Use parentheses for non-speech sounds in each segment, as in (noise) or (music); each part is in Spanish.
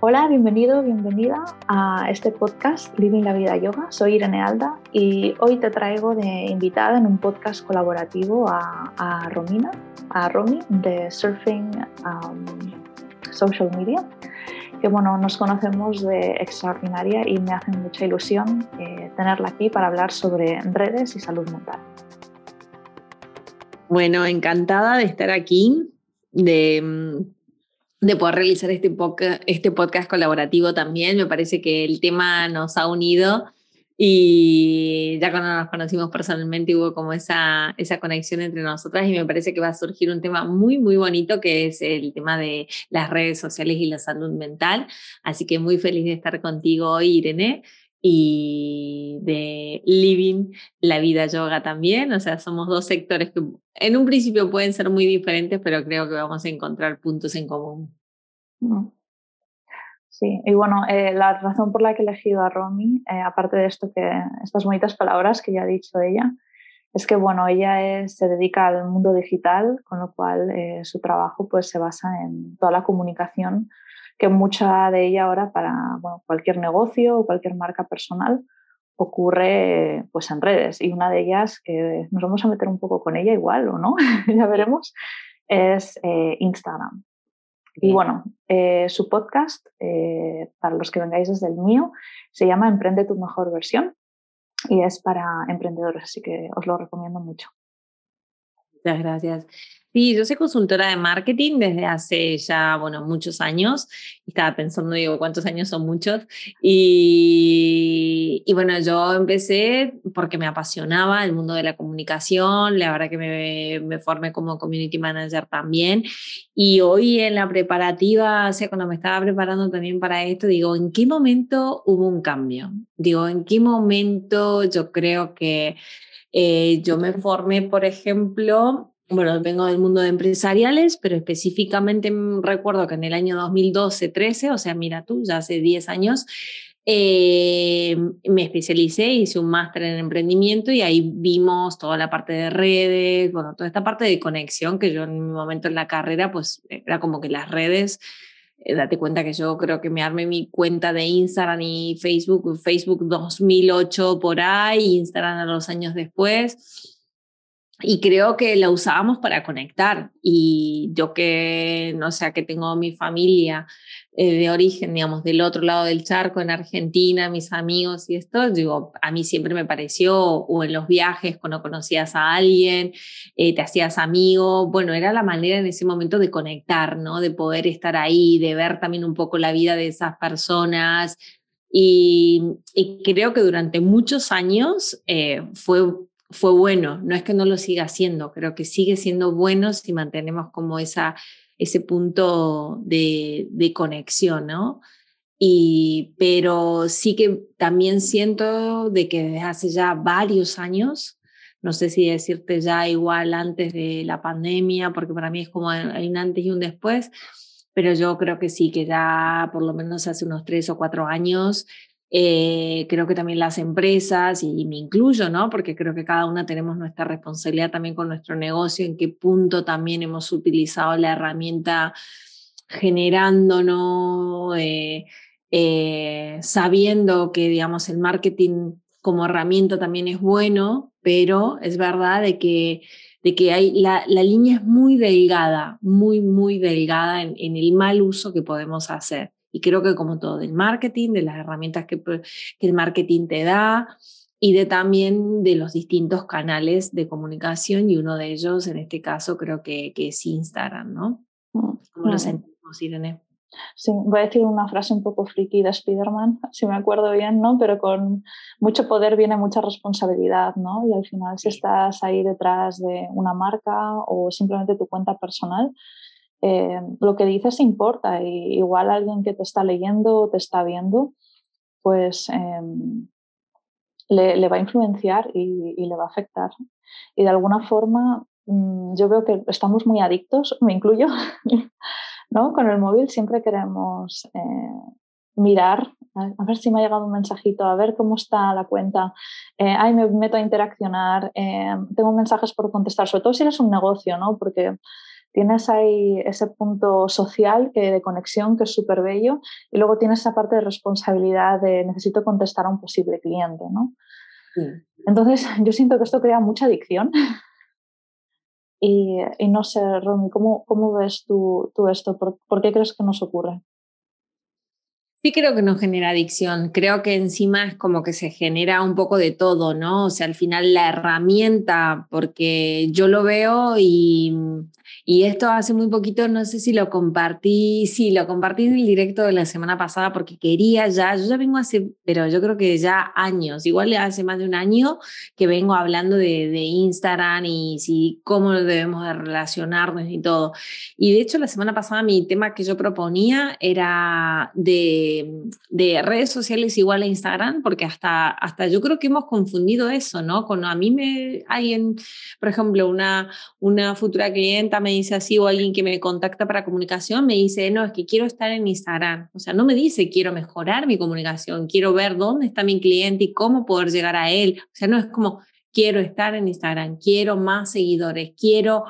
Hola, bienvenido, bienvenida a este podcast Living la Vida Yoga. Soy Irene Alda y hoy te traigo de invitada en un podcast colaborativo a, Romina, a Romy de Surfing um, Social Media, que bueno, nos conocemos de extraordinaria y me hace mucha ilusión eh, tenerla aquí para hablar sobre redes y salud mental. Bueno, encantada de estar aquí, de de poder realizar este, podcast, este podcast colaborativo también. Me parece que el tema nos ha unido y ya cuando nos conocimos personalmente hubo como esa, esa conexión entre nosotras y me parece que va a surgir un tema muy, muy bonito que es el tema de las redes sociales y la salud mental. Así que muy feliz de estar contigo hoy, Irene y de living la vida yoga también. O sea, somos dos sectores que en un principio pueden ser muy diferentes, pero creo que vamos a encontrar puntos en común. Mm. Sí, y bueno, eh, la razón por la que he elegido a Romy, eh, aparte de esto que estas bonitas palabras que ya ha dicho ella, es que bueno, ella se dedica al mundo digital, con lo cual eh, su trabajo pues se basa en toda la comunicación que mucha de ella ahora para cualquier negocio o cualquier marca personal ocurre pues en redes y una de ellas que nos vamos a meter un poco con ella igual o no, (laughs) ya veremos, es eh, Instagram. Y bueno, eh, su podcast, eh, para los que vengáis desde el mío, se llama Emprende tu mejor versión y es para emprendedores, así que os lo recomiendo mucho. Muchas gracias. Sí, yo soy consultora de marketing desde hace ya, bueno, muchos años. Estaba pensando, digo, ¿cuántos años son muchos? Y, y, bueno, yo empecé porque me apasionaba el mundo de la comunicación, la verdad que me, me formé como community manager también. Y hoy en la preparativa, o sea, cuando me estaba preparando también para esto, digo, ¿en qué momento hubo un cambio? Digo, ¿en qué momento yo creo que... Eh, yo me formé, por ejemplo, bueno, vengo del mundo de empresariales, pero específicamente recuerdo que en el año 2012-13, o sea, mira tú, ya hace 10 años, eh, me especialicé, hice un máster en emprendimiento y ahí vimos toda la parte de redes, bueno, toda esta parte de conexión que yo en mi momento en la carrera, pues era como que las redes, eh, date cuenta que yo creo que me armé mi cuenta de Instagram y Facebook, Facebook 2008 por ahí, Instagram a los años después y creo que la usábamos para conectar. Y yo que, no sé, que tengo mi familia eh, de origen, digamos, del otro lado del charco, en Argentina, mis amigos y esto, digo, a mí siempre me pareció, o en los viajes, cuando conocías a alguien, eh, te hacías amigo, bueno, era la manera en ese momento de conectar, ¿no? De poder estar ahí, de ver también un poco la vida de esas personas. Y, creo que durante muchos años eh, fue fue bueno, no es que no lo siga haciendo, creo que sigue siendo bueno si mantenemos como esa, ese punto de, de conexión, ¿no? Y, pero sí que también siento de que desde hace ya varios años, no sé si decirte ya igual antes de la pandemia, porque para mí es como hay un antes y un después, pero yo creo que sí, que ya por lo menos hace unos tres o cuatro años eh, creo que también las empresas, y, me incluyo, ¿no? Porque creo que cada una tenemos nuestra responsabilidad también con nuestro negocio, en qué punto también hemos utilizado la herramienta generándonos, eh, eh, sabiendo que, digamos, el marketing como herramienta también es bueno, pero es verdad de que, de que hay, la, línea es muy delgada, muy, muy delgada en el mal uso que podemos hacer. Y creo que como todo, del marketing, de las herramientas que, que el marketing te da y de también de los distintos canales de comunicación y uno de ellos, en este caso, creo que, que es Instagram, ¿no? Mm, ¿Cómo lo sentimos, Irene? Sí, voy a decir una frase un poco friki de Spider-Man, si me acuerdo bien, ¿no? Pero con mucho poder viene mucha responsabilidad, ¿no? Y al final, si estás ahí detrás de una marca o simplemente tu cuenta personal, eh, lo que dices importa y igual alguien que te está leyendo o te está viendo, pues em, le, va a influenciar y, le va a afectar. Y de alguna forma mm, yo veo que estamos muy adictos, me incluyo, (laughs) ¿no? Con el móvil siempre queremos eh, mirar, a, ver si me ha llegado un mensajito, a ver cómo está la cuenta, eh, ay, me meto a interaccionar, tengo mensajes por contestar, sobre todo si eres un negocio, ¿no? Porque tienes ahí ese punto social que, de conexión que es súper bello y luego tienes esa parte de responsabilidad de necesito contestar a un posible cliente, ¿no? Entonces, (laughs) yo siento que esto crea mucha adicción. (laughs) y, no sé, Romy, ¿cómo, cómo ves tú, tú esto? ¿Por, qué crees que nos ocurre? Sí creo que no genera adicción, creo que encima es como que se genera un poco de todo, ¿no? O sea, al final la herramienta, porque yo lo veo y y esto hace muy poquito, no sé si lo compartí, sí, lo compartí en el directo de la semana pasada porque quería ya, yo ya vengo hace, pero yo creo que ya años, igual hace más de un año que vengo hablando de, de Instagram y si, cómo debemos de relacionarnos y todo. Y de hecho la semana pasada mi tema que yo proponía era de, de redes sociales igual a Instagram, porque hasta, hasta yo creo que hemos confundido eso, ¿no? Cuando a mí me, alguien, por ejemplo, una, una futura clienta me dice así o alguien que me contacta para comunicación me dice, no, es que quiero estar en Instagram. O sea, no me dice quiero mejorar mi comunicación, quiero ver dónde está mi cliente y cómo poder llegar a él. O sea, no es como quiero estar en Instagram, quiero más seguidores, quiero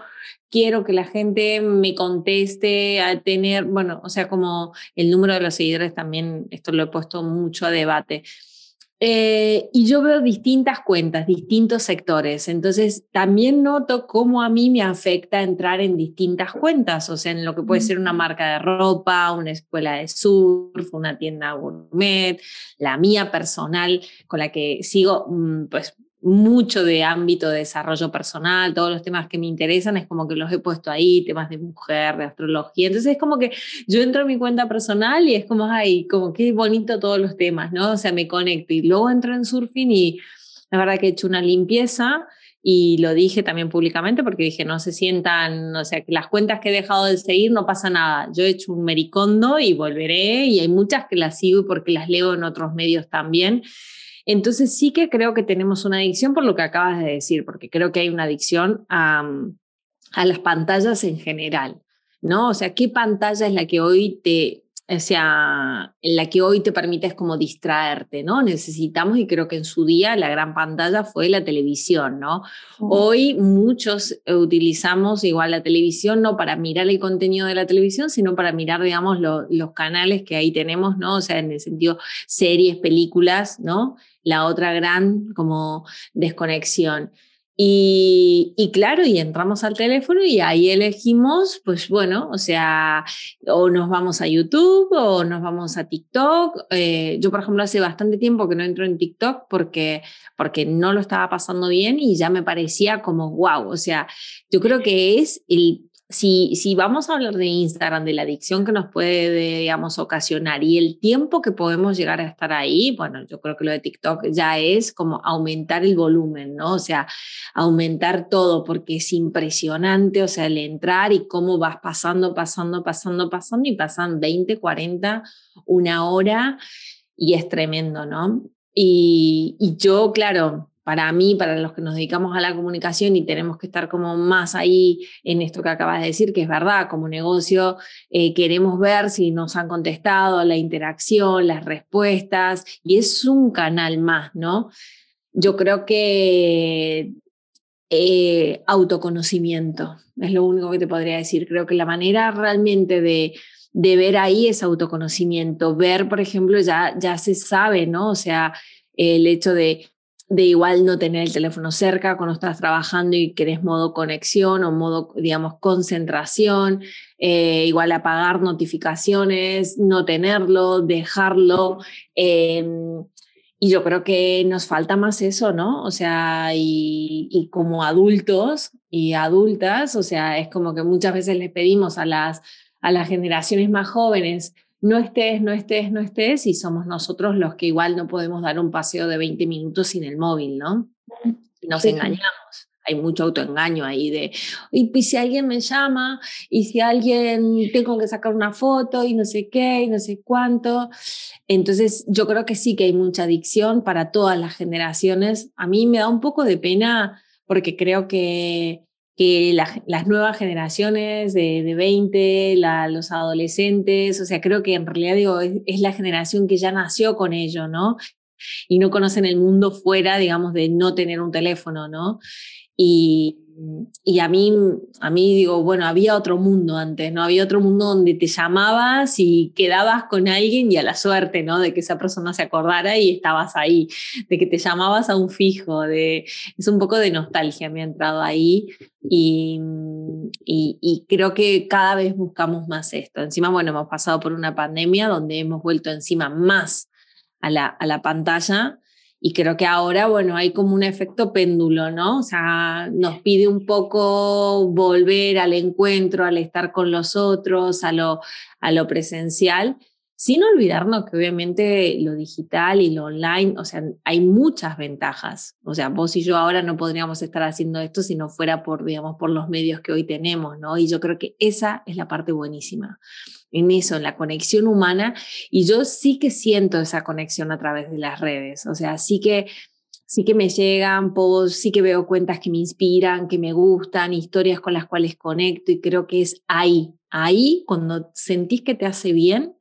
quiero que la gente me conteste a tener, bueno, o sea, como el número de los seguidores también, esto lo he puesto mucho a debate. Eh, y yo veo distintas cuentas, distintos sectores. Entonces, también noto cómo a mí me afecta entrar en distintas cuentas, o sea, en lo que puede ser una marca de ropa, una escuela de surf, una tienda gourmet, la mía personal, con la que sigo, mm, pues mucho de ámbito de desarrollo personal, todos los temas que me interesan es como que los he puesto ahí, temas de mujer, de astrología. Entonces es como que yo entro a mi cuenta personal y es como, ay, como qué bonito todos los temas, ¿no? O sea, me conecto y luego entro en surfing y la verdad que he hecho una limpieza y lo dije también públicamente porque dije, no se sientan, o sea, que las cuentas que he dejado de seguir no pasa nada. Yo he hecho un mericondo y volveré y hay muchas que las sigo porque las leo en otros medios también. Entonces sí que creo que tenemos una adicción por lo que acabas de decir, porque creo que hay una adicción a, las pantallas en general, ¿no? O sea, ¿qué pantalla es la que hoy te, o sea, en la que hoy te permites como distraerte, ¿no? Necesitamos, y creo que en su día la gran pantalla fue la televisión, ¿no? Hoy muchos utilizamos igual la televisión no para mirar el contenido de la televisión, sino para mirar, digamos, los canales que ahí tenemos, ¿no? O sea, en el sentido series, películas, ¿no? la otra gran como desconexión. Y, y, claro, y entramos al teléfono y ahí elegimos, pues bueno, o sea, o nos vamos a YouTube o nos vamos a TikTok. Eh, yo, por ejemplo, hace bastante tiempo que no entro en TikTok porque, porque no lo estaba pasando bien y ya me parecía como, wow, o sea, yo creo que es el si, si vamos a hablar de Instagram, de la adicción que nos puede, digamos, ocasionar y el tiempo que podemos llegar a estar ahí, bueno, yo creo que lo de TikTok ya es como aumentar el volumen, ¿no? O sea, aumentar todo porque es impresionante, o sea, el entrar y cómo vas pasando, pasando, pasando, pasando y pasan 20, 40, una hora y es tremendo, ¿no? Y, y yo, claro, para mí, para los que nos dedicamos a la comunicación y tenemos que estar como más ahí en esto que acabas de decir, que es verdad, como negocio eh, queremos ver si nos han contestado, la interacción, las respuestas, y es un canal más, ¿no? Yo creo que eh, autoconocimiento es lo único que te podría decir. Creo que la manera realmente de, de ver ahí es autoconocimiento. Ver, por ejemplo, ya, ya se sabe, ¿no? O sea, el hecho de de igual no tener el teléfono cerca cuando estás trabajando y querés modo conexión o modo, digamos, concentración, eh, igual apagar notificaciones, no tenerlo, dejarlo. Em, y yo creo que nos falta más eso, ¿no? O sea, y, y, como adultos y adultas, o sea, es como que muchas veces les pedimos a las, a las generaciones más jóvenes, no estés, no estés, no estés, y somos nosotros los que igual no podemos dar un paseo de 20 minutos sin el móvil, ¿no? Nos engañamos. Hay mucho autoengaño ahí de, y, si alguien me llama, y si alguien tengo que sacar una foto, y no sé qué, y no sé cuánto. Entonces, yo creo que sí que hay mucha adicción para todas las generaciones. A mí me da un poco de pena porque creo que que las nuevas generaciones de, de 20, los adolescentes, o sea, creo que en realidad digo, es, la generación que ya nació con ello, ¿no? Y no conocen el mundo fuera, digamos, de no tener un teléfono, ¿no? Y, y a mí, a mí digo, bueno, había otro mundo antes, ¿no? Había otro mundo donde te llamabas y quedabas con alguien y a la suerte, ¿no? De que esa persona se acordara y estabas ahí, de que te llamabas a un fijo, de, es un poco de nostalgia, me ha entrado ahí y, y, creo que cada vez buscamos más esto. Encima, bueno, hemos pasado por una pandemia donde hemos vuelto encima más a la, a la pantalla y creo que ahora, bueno, hay como un efecto péndulo, ¿no? O sea, nos pide un poco volver al encuentro, al estar con los otros, a lo, a lo presencial, sin olvidarnos que obviamente lo digital y lo online, o sea, hay muchas ventajas. O sea, vos y yo ahora no podríamos estar haciendo esto si no fuera por, digamos, por los medios que hoy tenemos, ¿no? Y yo creo que esa es la parte buenísima en eso, en la conexión humana. Y yo sí que siento esa conexión a través de las redes. O sea, sí que, sí que me llegan posts, sí que veo cuentas que me inspiran, que me gustan, historias con las cuales conecto y creo que es ahí, ahí cuando sentís que te hace bien,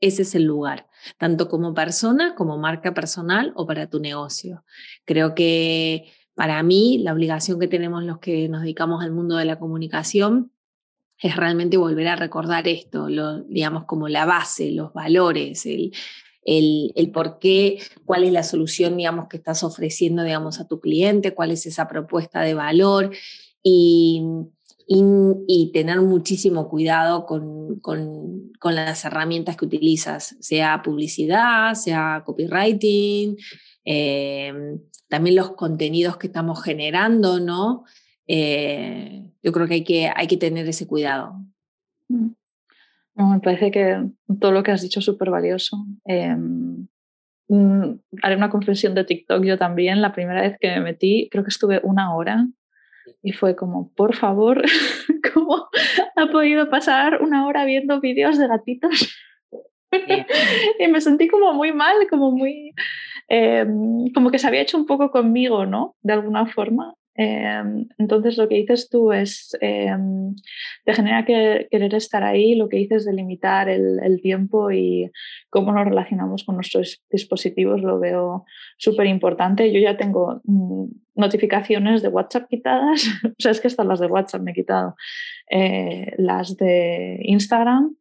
ese es el lugar, tanto como persona, como marca personal o para tu negocio. Creo que para mí la obligación que tenemos los que nos dedicamos al mundo de la comunicación es realmente volver a recordar esto, lo, digamos, como la base, los valores, el, el, por qué, cuál es la solución, digamos, que estás ofreciendo, digamos, a tu cliente, cuál es esa propuesta de valor y, y, tener muchísimo cuidado con, con, con, las herramientas que utilizas, sea publicidad, sea copywriting, eh, también los contenidos que estamos generando, ¿no? Eh, yo creo que hay, que hay que tener ese cuidado. Mm. me parece que todo lo que has dicho es súper valioso. Em, mm, haré una confesión de TikTok yo también. La primera vez que me metí, creo que estuve una hora y fue como, por favor, (laughs) ¿cómo ha podido pasar una hora viendo vídeos de gatitos? (laughs) y me sentí como muy mal, como muy, em, como que se había hecho un poco conmigo, ¿no? De alguna forma. Em, entonces lo que dices tú es, em, te genera que, querer estar ahí, lo que dices de limitar el, tiempo y cómo nos relacionamos con nuestros dispositivos lo veo súper importante. Yo ya tengo mm, notificaciones de WhatsApp quitadas, (laughs) o sea, es que hasta las de WhatsApp me he quitado, eh, las de Instagram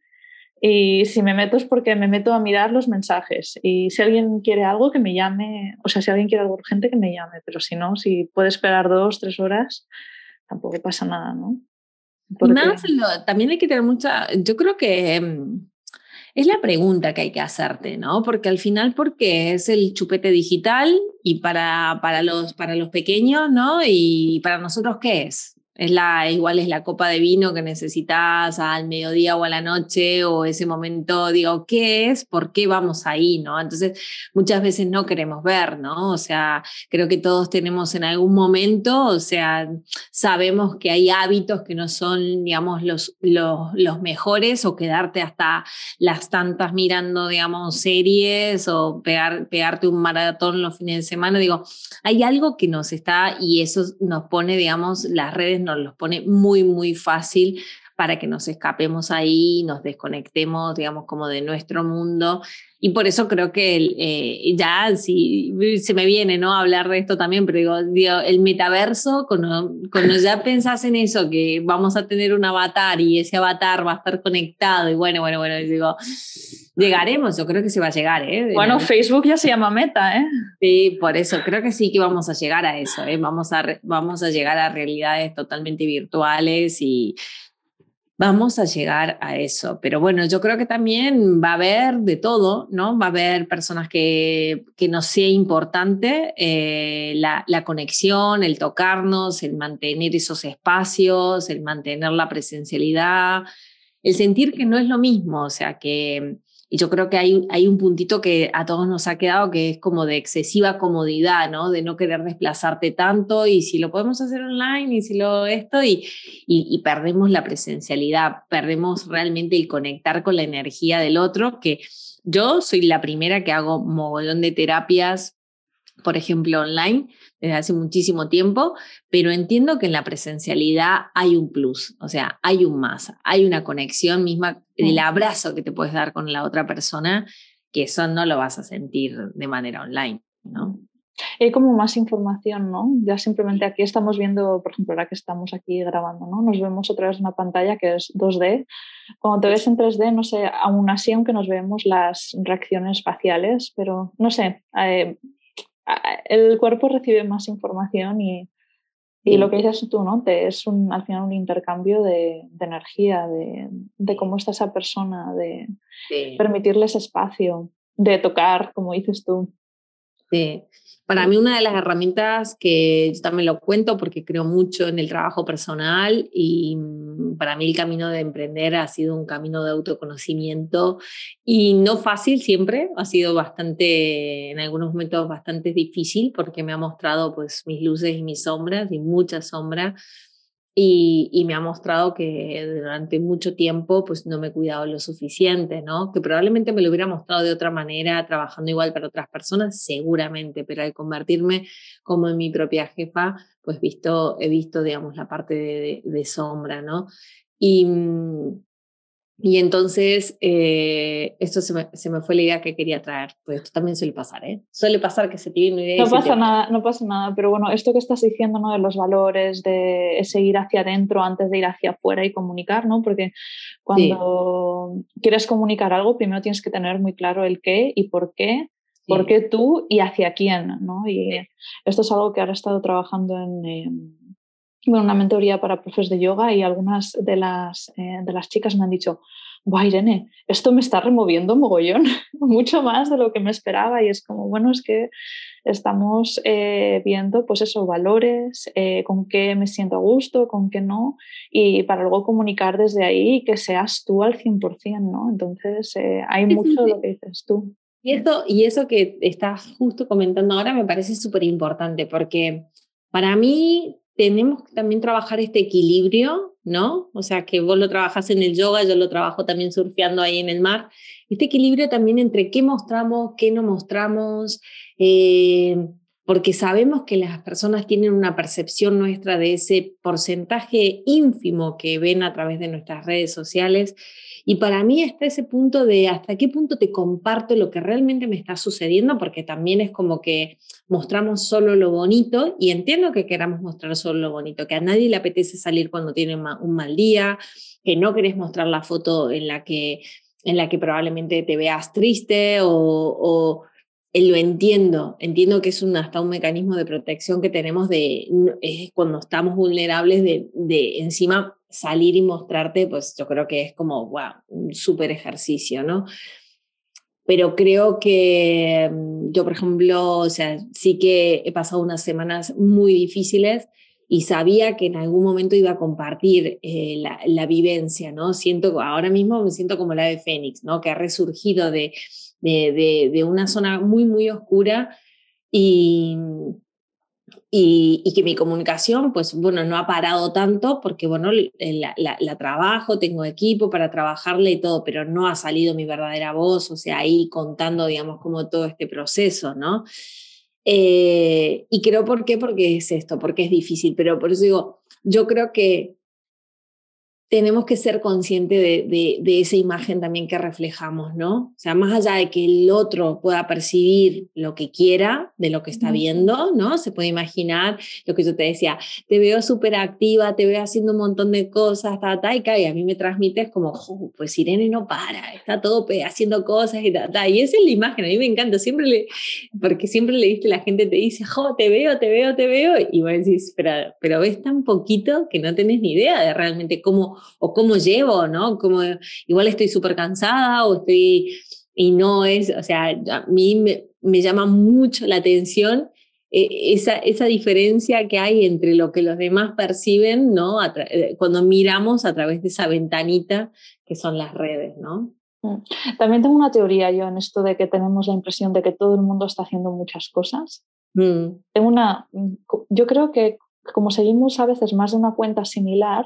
y si me meto es porque me meto a mirar los mensajes. Y si alguien quiere algo, que me llame. O sea, si alguien quiere algo urgente, que me llame. Pero si no, si puede esperar dos, tres horas, tampoco pasa nada, ¿no? Más, también hay que tener mucha. Yo creo que mm, es la pregunta que hay que hacerte, ¿no? Porque al final, porque es el chupete digital y para, para, los, para los pequeños, ¿no? Y para nosotros, ¿qué es? Es la, igual es la copa de vino que necesitas al mediodía o a la noche o ese momento, digo, ¿qué es? ¿Por qué vamos ahí? ¿no? Entonces, muchas veces no queremos ver, ¿no? O sea, creo que todos tenemos en algún momento, o sea, sabemos que hay hábitos que no son, digamos, los, los, los mejores o quedarte hasta las tantas mirando, digamos, series o pegar, pegarte un maratón los fines de semana. Digo, hay algo que nos está y eso nos pone, digamos, las redes nos los pone muy, muy fácil para que nos escapemos ahí, nos desconectemos, digamos, como de nuestro mundo. Y por eso creo que eh, ya, si se me viene, ¿no? Hablar de esto también, pero digo, el metaverso, cuando, cuando ya pensás en eso, que vamos a tener un avatar y ese avatar va a estar conectado, y bueno, bueno, bueno, digo, llegaremos, yo creo que se va a llegar, ¿eh? Bueno, Facebook ya se llama Meta, ¿eh? Sí, por eso, creo que sí que vamos a llegar a eso, ¿eh? Vamos a, vamos a llegar a realidades totalmente virtuales y vamos a llegar a eso. Pero bueno, yo creo que también va a haber de todo, ¿no? Va a haber personas que, que nos sea importante eh, la, la, conexión, el tocarnos, el mantener esos espacios, el mantener la presencialidad, el sentir que no es lo mismo, o sea, que y yo creo que hay, hay un puntito que a todos nos ha quedado que es como de excesiva comodidad, ¿no? De no querer desplazarte tanto y si lo podemos hacer online y si lo esto y, y, perdemos la presencialidad, perdemos realmente el conectar con la energía del otro, que yo soy la primera que hago mogollón de terapias, por ejemplo, online, desde hace muchísimo tiempo, pero entiendo que en la presencialidad hay un plus, o sea, hay un más, hay una conexión misma, el abrazo que te puedes dar con la otra persona, que eso no lo vas a sentir de manera online, ¿no? Hay como más información, ¿no? Ya simplemente aquí estamos viendo, por ejemplo, ahora que estamos aquí grabando, ¿no? Nos vemos otra vez una pantalla que es 2D. Cuando te ves en 3D, no sé, aún así, aunque nos vemos las reacciones faciales, pero no sé, eh, el cuerpo recibe más información y, y lo que dices tú, ¿no? Te, es un, al final un intercambio de, de energía, de, de, cómo está esa persona, de permitirles espacio, de tocar, como dices tú. Sí. Para mí una de las herramientas que yo también lo cuento porque creo mucho en el trabajo personal y mm, para mí el camino de emprender ha sido un camino de autoconocimiento y no fácil siempre, ha sido bastante, en algunos momentos bastante difícil porque me ha mostrado pues mis luces y mis sombras y muchas sombras y, me ha mostrado que durante mucho tiempo pues no me he cuidado lo suficiente, ¿no? Que probablemente me lo hubiera mostrado de otra manera, trabajando igual para otras personas, seguramente, pero al convertirme como en mi propia jefa, pues visto, he visto, digamos, la parte de, de sombra, ¿no? Y, mm, y entonces, eh, esto se me, se me, fue la idea que quería traer, pues esto también suele pasar, ¿eh? Suele pasar que se tiene una idea. No pasa nada, no pasa nada, pero bueno, esto que estás diciendo, ¿no? De los valores, de ese ir hacia adentro antes de ir hacia afuera y comunicar, ¿no? Porque cuando quieres comunicar algo, primero tienes que tener muy claro el qué y por qué, por qué tú y hacia quién, ¿no? Y esto es algo que ahora he estado trabajando en... en bueno, una mentoría para profes de yoga y algunas de las, eh, de las chicas me han dicho, guau Irene, esto me está removiendo mogollón, (laughs) mucho más de lo que me esperaba y es como, bueno, es que estamos eh, viendo pues esos valores, eh, con qué me siento a gusto, con qué no, y para luego comunicar desde ahí que seas tú al 100%, ¿no? Entonces, hay mucho de lo que dices tú. Y eso, y eso que estás justo comentando ahora me parece súper importante porque para mí tenemos que también trabajar este equilibrio, ¿no? O sea, que vos lo trabajas en el yoga, yo lo trabajo también surfeando ahí en el mar. Este equilibrio también entre qué mostramos, qué no mostramos, eh, porque sabemos que las personas tienen una percepción nuestra de ese porcentaje ínfimo que ven a través de nuestras redes sociales y para mí está ese punto de hasta qué punto te comparto lo que realmente me está sucediendo, porque también es como que mostramos solo lo bonito y entiendo que queramos mostrar solo lo bonito, que a nadie le apetece salir cuando tiene un mal día, que no querés mostrar la foto en la que, en la que probablemente te veas triste o, eh, lo entiendo, entiendo que es un, hasta un mecanismo de protección que tenemos de cuando estamos vulnerables de, de encima salir y mostrarte, pues yo creo que es como, wow, un súper ejercicio, ¿no? Pero creo que mm, yo, por ejemplo, o sea, sí que he pasado unas semanas muy difíciles y sabía que en algún momento iba a compartir eh, la, vivencia, ¿no? Siento, ahora mismo me siento como la de Fénix, ¿no? Que ha resurgido de, de, de una zona muy, muy oscura y, y, que mi comunicación, pues bueno, no ha parado tanto porque, bueno, la, la, trabajo, tengo equipo para trabajarle y todo, pero no ha salido mi verdadera voz, o sea, ahí contando, digamos, como todo este proceso, ¿no? Eh, y creo por qué, porque es esto, porque es difícil, pero por eso digo, yo creo que tenemos que ser conscientes de, de, esa imagen también que reflejamos, ¿no? O sea, más allá de que el otro pueda percibir lo que quiera de lo que está viendo, ¿no? Se puede imaginar lo que yo te decía, te veo súper activa, te veo haciendo un montón de cosas, ta, ta, y, y a mí me transmites como, pues Irene no para, está todo haciendo cosas y ta, ta. Y esa es la imagen, a mí me encanta, siempre le, porque siempre le diste, la gente te dice, jo, te veo, te veo, te veo, y vos decís, pero, pero ves tan poquito que no tenés ni idea de realmente cómo o cómo llevo, ¿no? Como igual estoy súper cansada o estoy, y no es, o sea, a mí me, llama mucho la atención eh, esa, esa diferencia que hay entre lo que los demás perciben, ¿no? Eh, cuando miramos a través de esa ventanita que son las redes, ¿no? Mm. También tengo una teoría yo en esto de que tenemos la impresión de que todo el mundo está haciendo muchas cosas. Mm. Tengo una, mm, yo creo que como seguimos a veces más de una cuenta similar,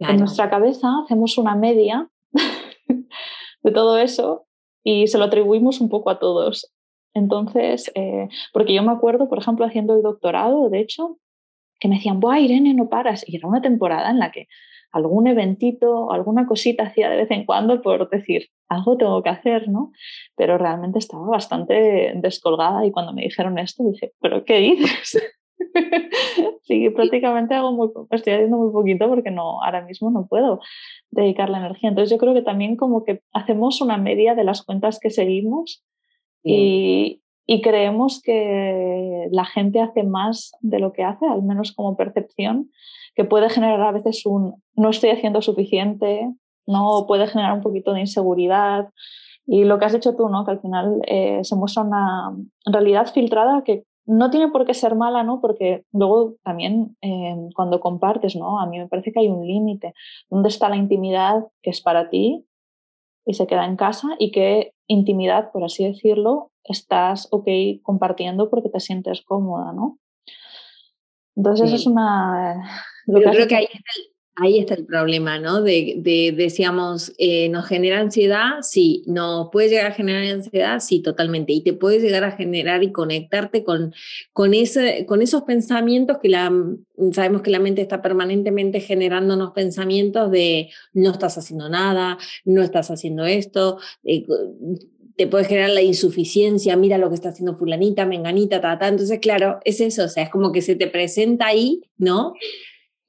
en nuestra cabeza hacemos una media (laughs) de todo eso y se lo atribuimos un poco a todos. Entonces, eh, porque yo me acuerdo, por ejemplo, haciendo el doctorado, de hecho, que me decían, ¡buah, Irene, no paras! Y era una temporada en la que algún eventito, alguna cosita hacía de vez en cuando por decir, algo tengo que hacer, ¿no? Pero realmente estaba bastante descolgada y cuando me dijeron esto dije, ¿pero qué dices? (laughs) sí, prácticamente hago muy estoy haciendo muy poquito porque no, ahora mismo no puedo dedicar la energía. Entonces yo creo que también como que hacemos una media de las cuentas que seguimos y, y creemos que la gente hace más de lo que hace, al menos como percepción, que puede generar a veces un no estoy haciendo suficiente, no puede generar un poquito de inseguridad. Y lo que has hecho tú, ¿no? que al final eh, se muestra una realidad filtrada que no tiene por qué ser mala, ¿no? Porque luego también eh, cuando compartes, ¿no? A mí me parece que hay un límite. ¿Dónde está la intimidad que es para ti y se queda en casa y qué intimidad, por así decirlo, estás ok compartiendo porque te sientes cómoda, ¿no? Entonces es una... Yo creo que ahí está, el, ahí está, el, problema, ¿no? De, de decíamos, eh, ¿nos genera ansiedad? Sí. ¿Nos puede llegar a generar ansiedad? Sí, totalmente. Y te puede llegar a generar y conectarte con, con, ese, con esos pensamientos que la, sabemos que la mente está permanentemente generándonos pensamientos de no estás haciendo nada, no estás haciendo esto. Eh, te puede generar la insuficiencia, mira lo que está haciendo fulanita, menganita, ta, ta. Entonces, claro, es eso, o sea, es como que se te presenta ahí, ¿no?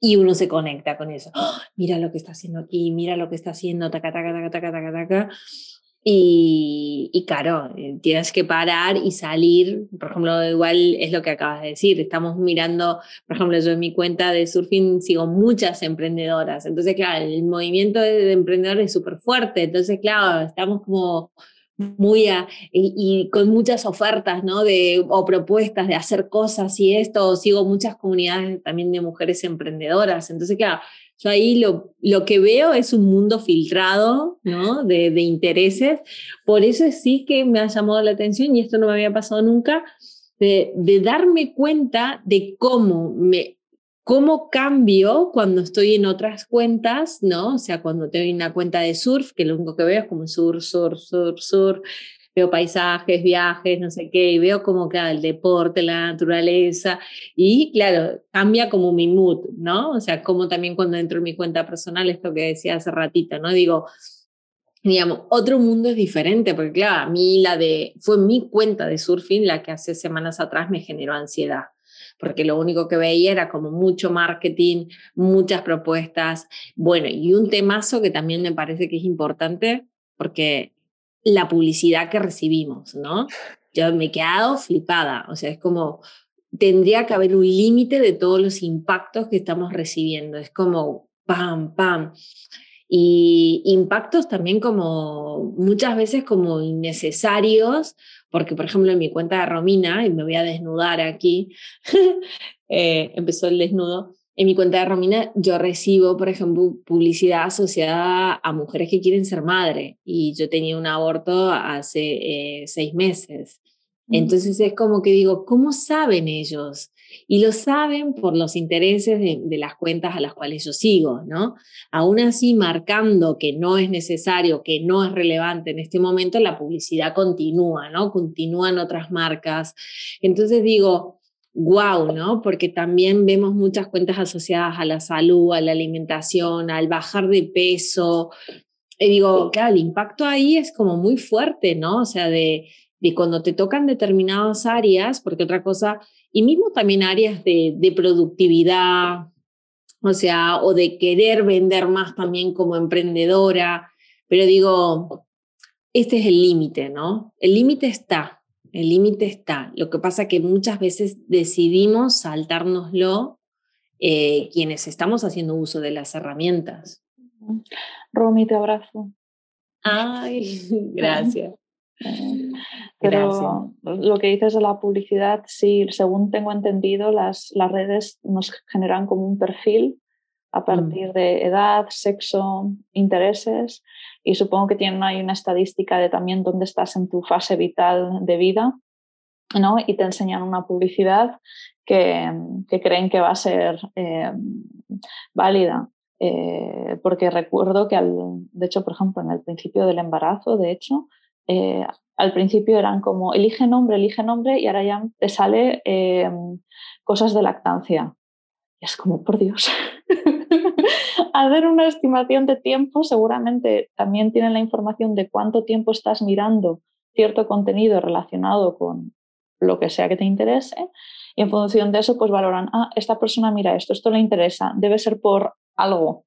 Y uno se conecta con eso. ¡Ah! mira lo que está haciendo aquí, mira lo que está haciendo, taca, taca, taca, taca, taca, taca. Y, y, claro, eh, tienes que parar y salir. Por ejemplo, igual es lo que acabas de decir. Estamos mirando, por ejemplo, yo en mi cuenta de surfing sigo muchas emprendedoras. Entonces, claro, el movimiento de emprendedores es súper fuerte. Entonces, claro, estamos como muy y, con muchas ofertas, ¿no? De, o propuestas de hacer cosas y esto, sigo muchas comunidades también de mujeres emprendedoras. Entonces, claro, yo ahí lo, lo que veo es un mundo filtrado, ¿no? De, de intereses. Por eso sí que me ha llamado la atención y esto no me había pasado nunca, de, de darme cuenta de cómo me ¿Cómo cambio cuando estoy en otras cuentas, no? O sea, cuando tengo una cuenta de surf, que lo único que veo es como sur, sur, sur, sur, veo paisajes, viajes, no sé qué, y veo como que el deporte, la naturaleza, y claro, cambia como mi mood, ¿no? O sea, como también cuando entro en mi cuenta personal, esto que decía hace ratito, ¿no? Digo, digamos, otro mundo es diferente, porque claro, a mí la de, fue mi cuenta de surfing la que hace semanas atrás me generó ansiedad porque lo único que veía era como mucho marketing, muchas propuestas. Bueno, y un temazo que también me parece que es importante, porque la publicidad que recibimos, ¿no? Yo me he quedado flipada, o sea, es como, tendría que haber un límite de todos los impactos que estamos recibiendo, es como, pam, pam. Y impactos también como muchas veces como innecesarios porque por ejemplo en mi cuenta de Romina, y me voy a desnudar aquí, (laughs) eh, empezó el desnudo, en mi cuenta de Romina yo recibo, por ejemplo, publicidad asociada a mujeres que quieren ser madre y yo tenía un aborto hace eh, seis meses. Entonces es como que digo, ¿cómo saben ellos? Y lo saben por los intereses de, las cuentas a las cuales yo sigo, ¿no? Aún así, marcando que no es necesario, que no es relevante en este momento, la publicidad continúa, ¿no? Continúan otras marcas. Entonces digo, wow, ¿no? Porque también vemos muchas cuentas asociadas a la salud, a la alimentación, al bajar de peso. Y digo, claro, el impacto ahí es como muy fuerte, ¿no? O sea, de, de cuando te tocan determinadas áreas, porque otra cosa y mismo también áreas de, de productividad, o sea, o de querer vender más también como emprendedora, pero digo, este es el límite, ¿no? El límite está, el límite está. Lo que pasa que muchas veces decidimos saltárnoslo eh, quienes estamos haciendo uso de las herramientas. Romy, te abrazo. Ay, (laughs) gracias. (laughs) Pero lo que dices de la publicidad, sí, según tengo entendido, las, las redes nos generan como un perfil a mm. partir de edad, sexo, intereses y supongo que tienen ahí una estadística de también dónde estás en tu fase vital de vida, ¿no? Y te enseñan una publicidad que, que creen que va a ser eh, válida. Eh, porque recuerdo que, al, de hecho, por ejemplo, en el principio del embarazo, de hecho, eh, al principio eran como elige nombre, elige nombre y ahora ya te sale em, cosas de lactancia. Es como, por Dios, (laughs) hacer una estimación de tiempo, seguramente también tienen la información de cuánto tiempo estás mirando cierto contenido relacionado con lo que sea que te interese y en función de eso pues valoran, ah, esta persona mira esto, esto le interesa, debe ser por algo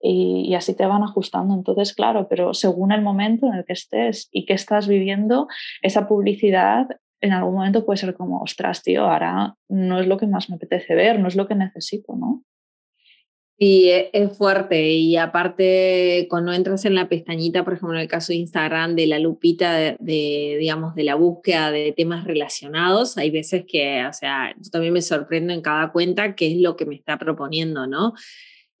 y, así te van ajustando. Entonces, claro, pero según el momento en el que estés y que estás viviendo, esa publicidad en algún momento puede ser como, ostras, tío, ahora no es lo que más me apetece ver, no es lo que necesito, ¿no? Sí, e, es fuerte y aparte cuando entras en la pestañita, por ejemplo, en el caso de Instagram, de la lupita de, digamos, de la búsqueda de temas relacionados, hay veces que, o sea, yo también me sorprendo en cada cuenta qué es lo que me está proponiendo, ¿no?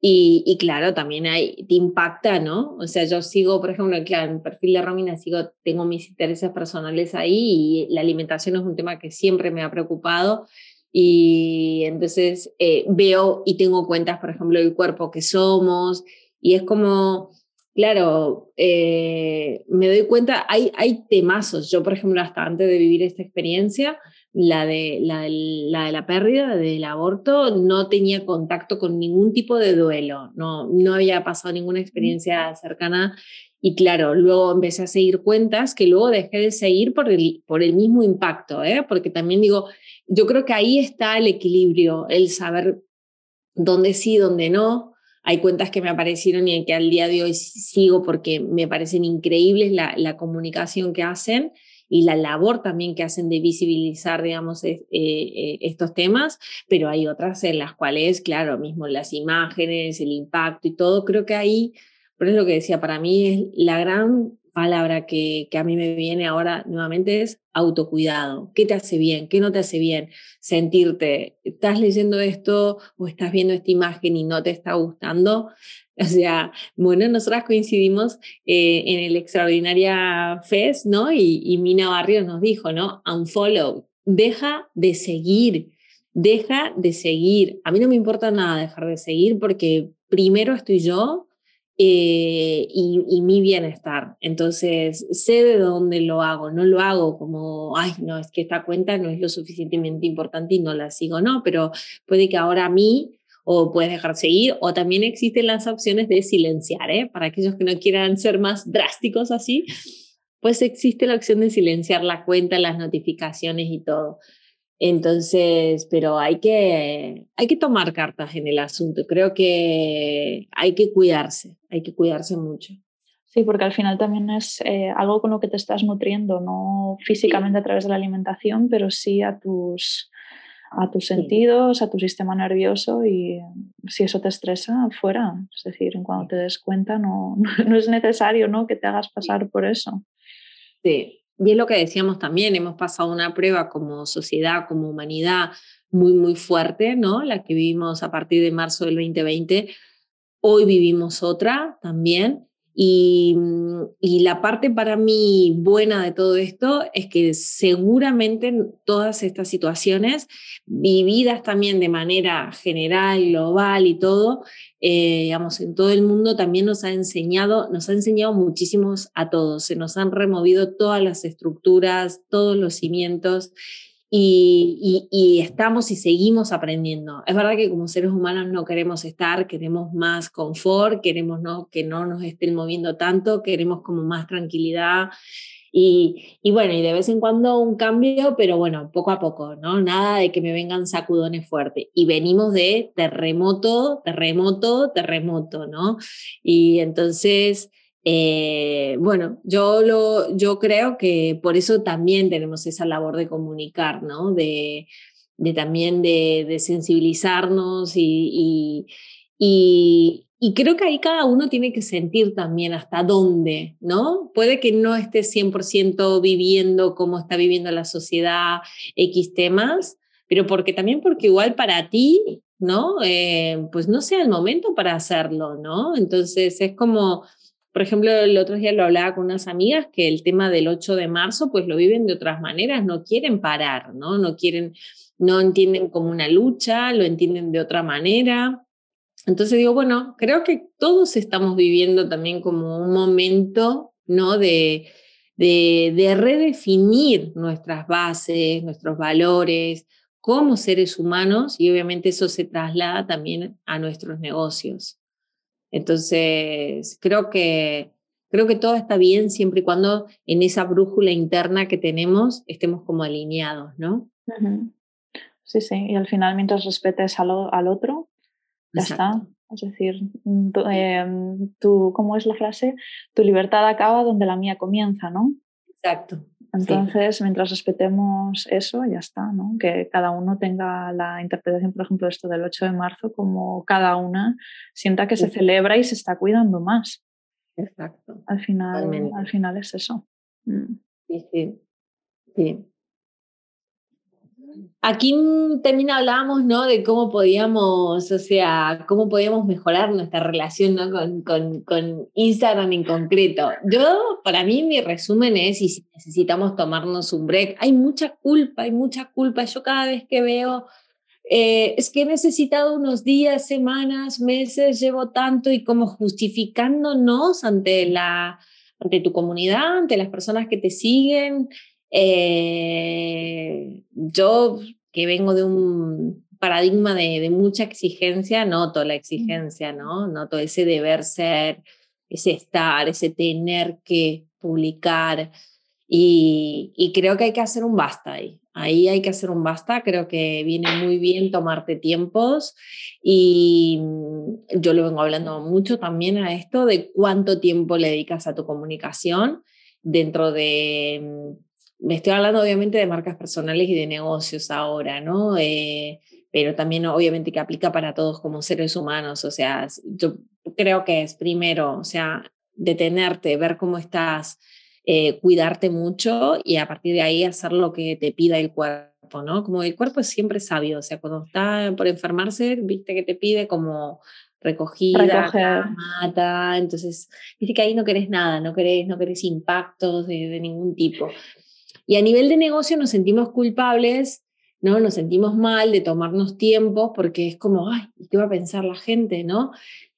Y, y, claro, también hay, te impacta, ¿no? O sea, yo sigo, por ejemplo, claro, en el perfil de Romina sigo, tengo mis intereses personales ahí y la alimentación es un tema que siempre me ha preocupado y entonces eh, veo y tengo cuentas, por ejemplo, del cuerpo que somos y es como, claro, eh, me doy cuenta, hay, hay temazos. Yo, por ejemplo, hasta antes de vivir esta experiencia, la de la, la, de la pérdida, del aborto, no tenía contacto con ningún tipo de duelo, no, no había pasado ninguna experiencia cercana y claro, luego empecé a seguir cuentas que luego dejé de seguir por el, por el mismo impacto, ¿eh? porque también digo, yo creo que ahí está el equilibrio, el saber dónde sí, dónde no. Hay cuentas que me aparecieron y que al día de hoy sigo porque me parecen increíbles la, la comunicación que hacen y la labor también que hacen de visibilizar, digamos, eh, eh, estos temas, pero hay otras en las cuales, claro, mismo las imágenes, el impacto y todo, creo que ahí, por eso lo que decía, para mí es la gran palabra que, a mí me viene ahora nuevamente es autocuidado. ¿Qué te hace bien? ¿Qué no te hace bien? Sentirte, estás leyendo esto o estás viendo esta imagen y no te está gustando. (laughs) O sea, bueno, nosotras coincidimos eh, en el Extraordinaria Fest, ¿no? Y, y Mina Barrios nos dijo, ¿no? Unfollow, deja de seguir, deja de seguir. A mí no me importa nada dejar de seguir porque primero estoy yo eh, y, mi bienestar. Entonces, sé de dónde lo hago, no lo hago como, ay, no, es que esta cuenta no es lo suficientemente importante y no la sigo, no, pero puede que ahora a mí o puedes dejar seguir, o también existen las opciones de silenciar, ¿eh? para aquellos que no quieran ser más drásticos así, pues existe la opción de silenciar la cuenta, las notificaciones y todo. Entonces, pero hay que, hay que tomar cartas en el asunto. Creo que hay que cuidarse, hay que cuidarse mucho. Sí, porque al final también es eh, algo con lo que te estás nutriendo, no físicamente a través de la alimentación, pero sí a tus, a tus sentidos, a tu sistema nervioso y si eso te estresa, fuera. Es decir, cuando te des cuenta no, (laughs) no es necesario ¿no? que te hagas pasar por eso. Sí, y es lo que decíamos también, hemos pasado una prueba como sociedad, como humanidad muy, muy fuerte, ¿no? La que vivimos a partir de marzo del 2020. Hoy vivimos otra también. Y, la parte para mí buena de todo esto es que seguramente todas estas situaciones, vividas también de manera general, global y todo, eh, digamos, en todo el mundo también nos ha enseñado, nos ha enseñado muchísimos a todos, se nos han removido todas las estructuras, todos los cimientos y, estamos y seguimos aprendiendo. Es verdad que como seres humanos no queremos estar, queremos más confort, queremos no, que no nos estén moviendo tanto, queremos como más tranquilidad. Y, y, bueno, y de vez en cuando un cambio, pero bueno, poco a poco, ¿no? Nada de que me vengan sacudones fuertes. Y venimos de terremoto, terremoto, terremoto, ¿no? Y entonces eh, bueno, yo, lo, yo creo que por eso también tenemos esa labor de comunicar, ¿no? De, de también de, sensibilizarnos y, y, y, creo que ahí cada uno tiene que sentir también hasta dónde, ¿no? Puede que no esté 100% viviendo como está viviendo la sociedad X temas, pero porque también porque igual para ti, ¿no? Eh, pues no sea el momento para hacerlo, ¿no? Entonces es como por ejemplo, el otro día lo hablaba con unas amigas que el tema del 8 de marzo, pues lo viven de otras maneras, no quieren parar, ¿no? No quieren, no entienden como una lucha, lo entienden de otra manera. Entonces digo, bueno, creo que todos estamos viviendo también como un momento, ¿no? De, de, de redefinir nuestras bases, nuestros valores, como seres humanos y obviamente eso se traslada también a nuestros negocios. Entonces, creo que, creo que todo está bien siempre y cuando en esa brújula interna que tenemos estemos como alineados, ¿no? Sí, sí, y al final mientras respetes al, al otro, ya está. Es decir, mm, em, tú, ¿cómo es la frase? Tu libertad acaba donde la mía comienza, ¿no? Exacto. Entonces, mientras respetemos eso, ya está, ¿no? Que cada uno tenga la interpretación, por ejemplo, esto del 8 de marzo, como cada una sienta que se celebra y se está cuidando más. Exacto. Al final, al final es eso. Mm. Sí, sí. sí. Aquí también hablábamos, ¿no? De cómo podíamos, o sea, cómo podíamos mejorar nuestra relación ¿no? con, Instagram en concreto. Yo, para mí, mi resumen es, y si necesitamos tomarnos un break, hay mucha culpa, hay mucha culpa. Yo cada vez que veo, eh, es que he necesitado unos días, semanas, meses, llevo tanto y como justificándonos ante la ante tu comunidad, ante las personas que te siguen, eh, yo, que vengo de un paradigma de, mucha exigencia, noto la exigencia, ¿no? Noto ese deber ser, ese estar, ese tener que publicar. Y, y, creo que hay que hacer un basta ahí. Ahí hay que hacer un basta. Creo que viene muy bien tomarte tiempos. Y yo lo vengo hablando mucho también a esto de cuánto tiempo le dedicas a tu comunicación dentro de me estoy hablando obviamente de marcas personales y de negocios ahora, ¿no? Eh, pero también obviamente que aplica para todos como seres humanos, o sea, yo creo que es primero, o sea, detenerte, ver cómo estás, eh, cuidarte mucho y a partir de ahí hacer lo que te pida el cuerpo, ¿no? Como el cuerpo es siempre sabio, o sea, cuando está por enfermarse, viste que te pide como recogida, mata, entonces, viste que ahí no querés nada, no querés, no querés impactos de, de ningún tipo. Y a nivel de negocio nos sentimos culpables, ¿no? Nos sentimos mal de tomarnos tiempo porque es como, ay, ¿qué va a pensar la gente, no?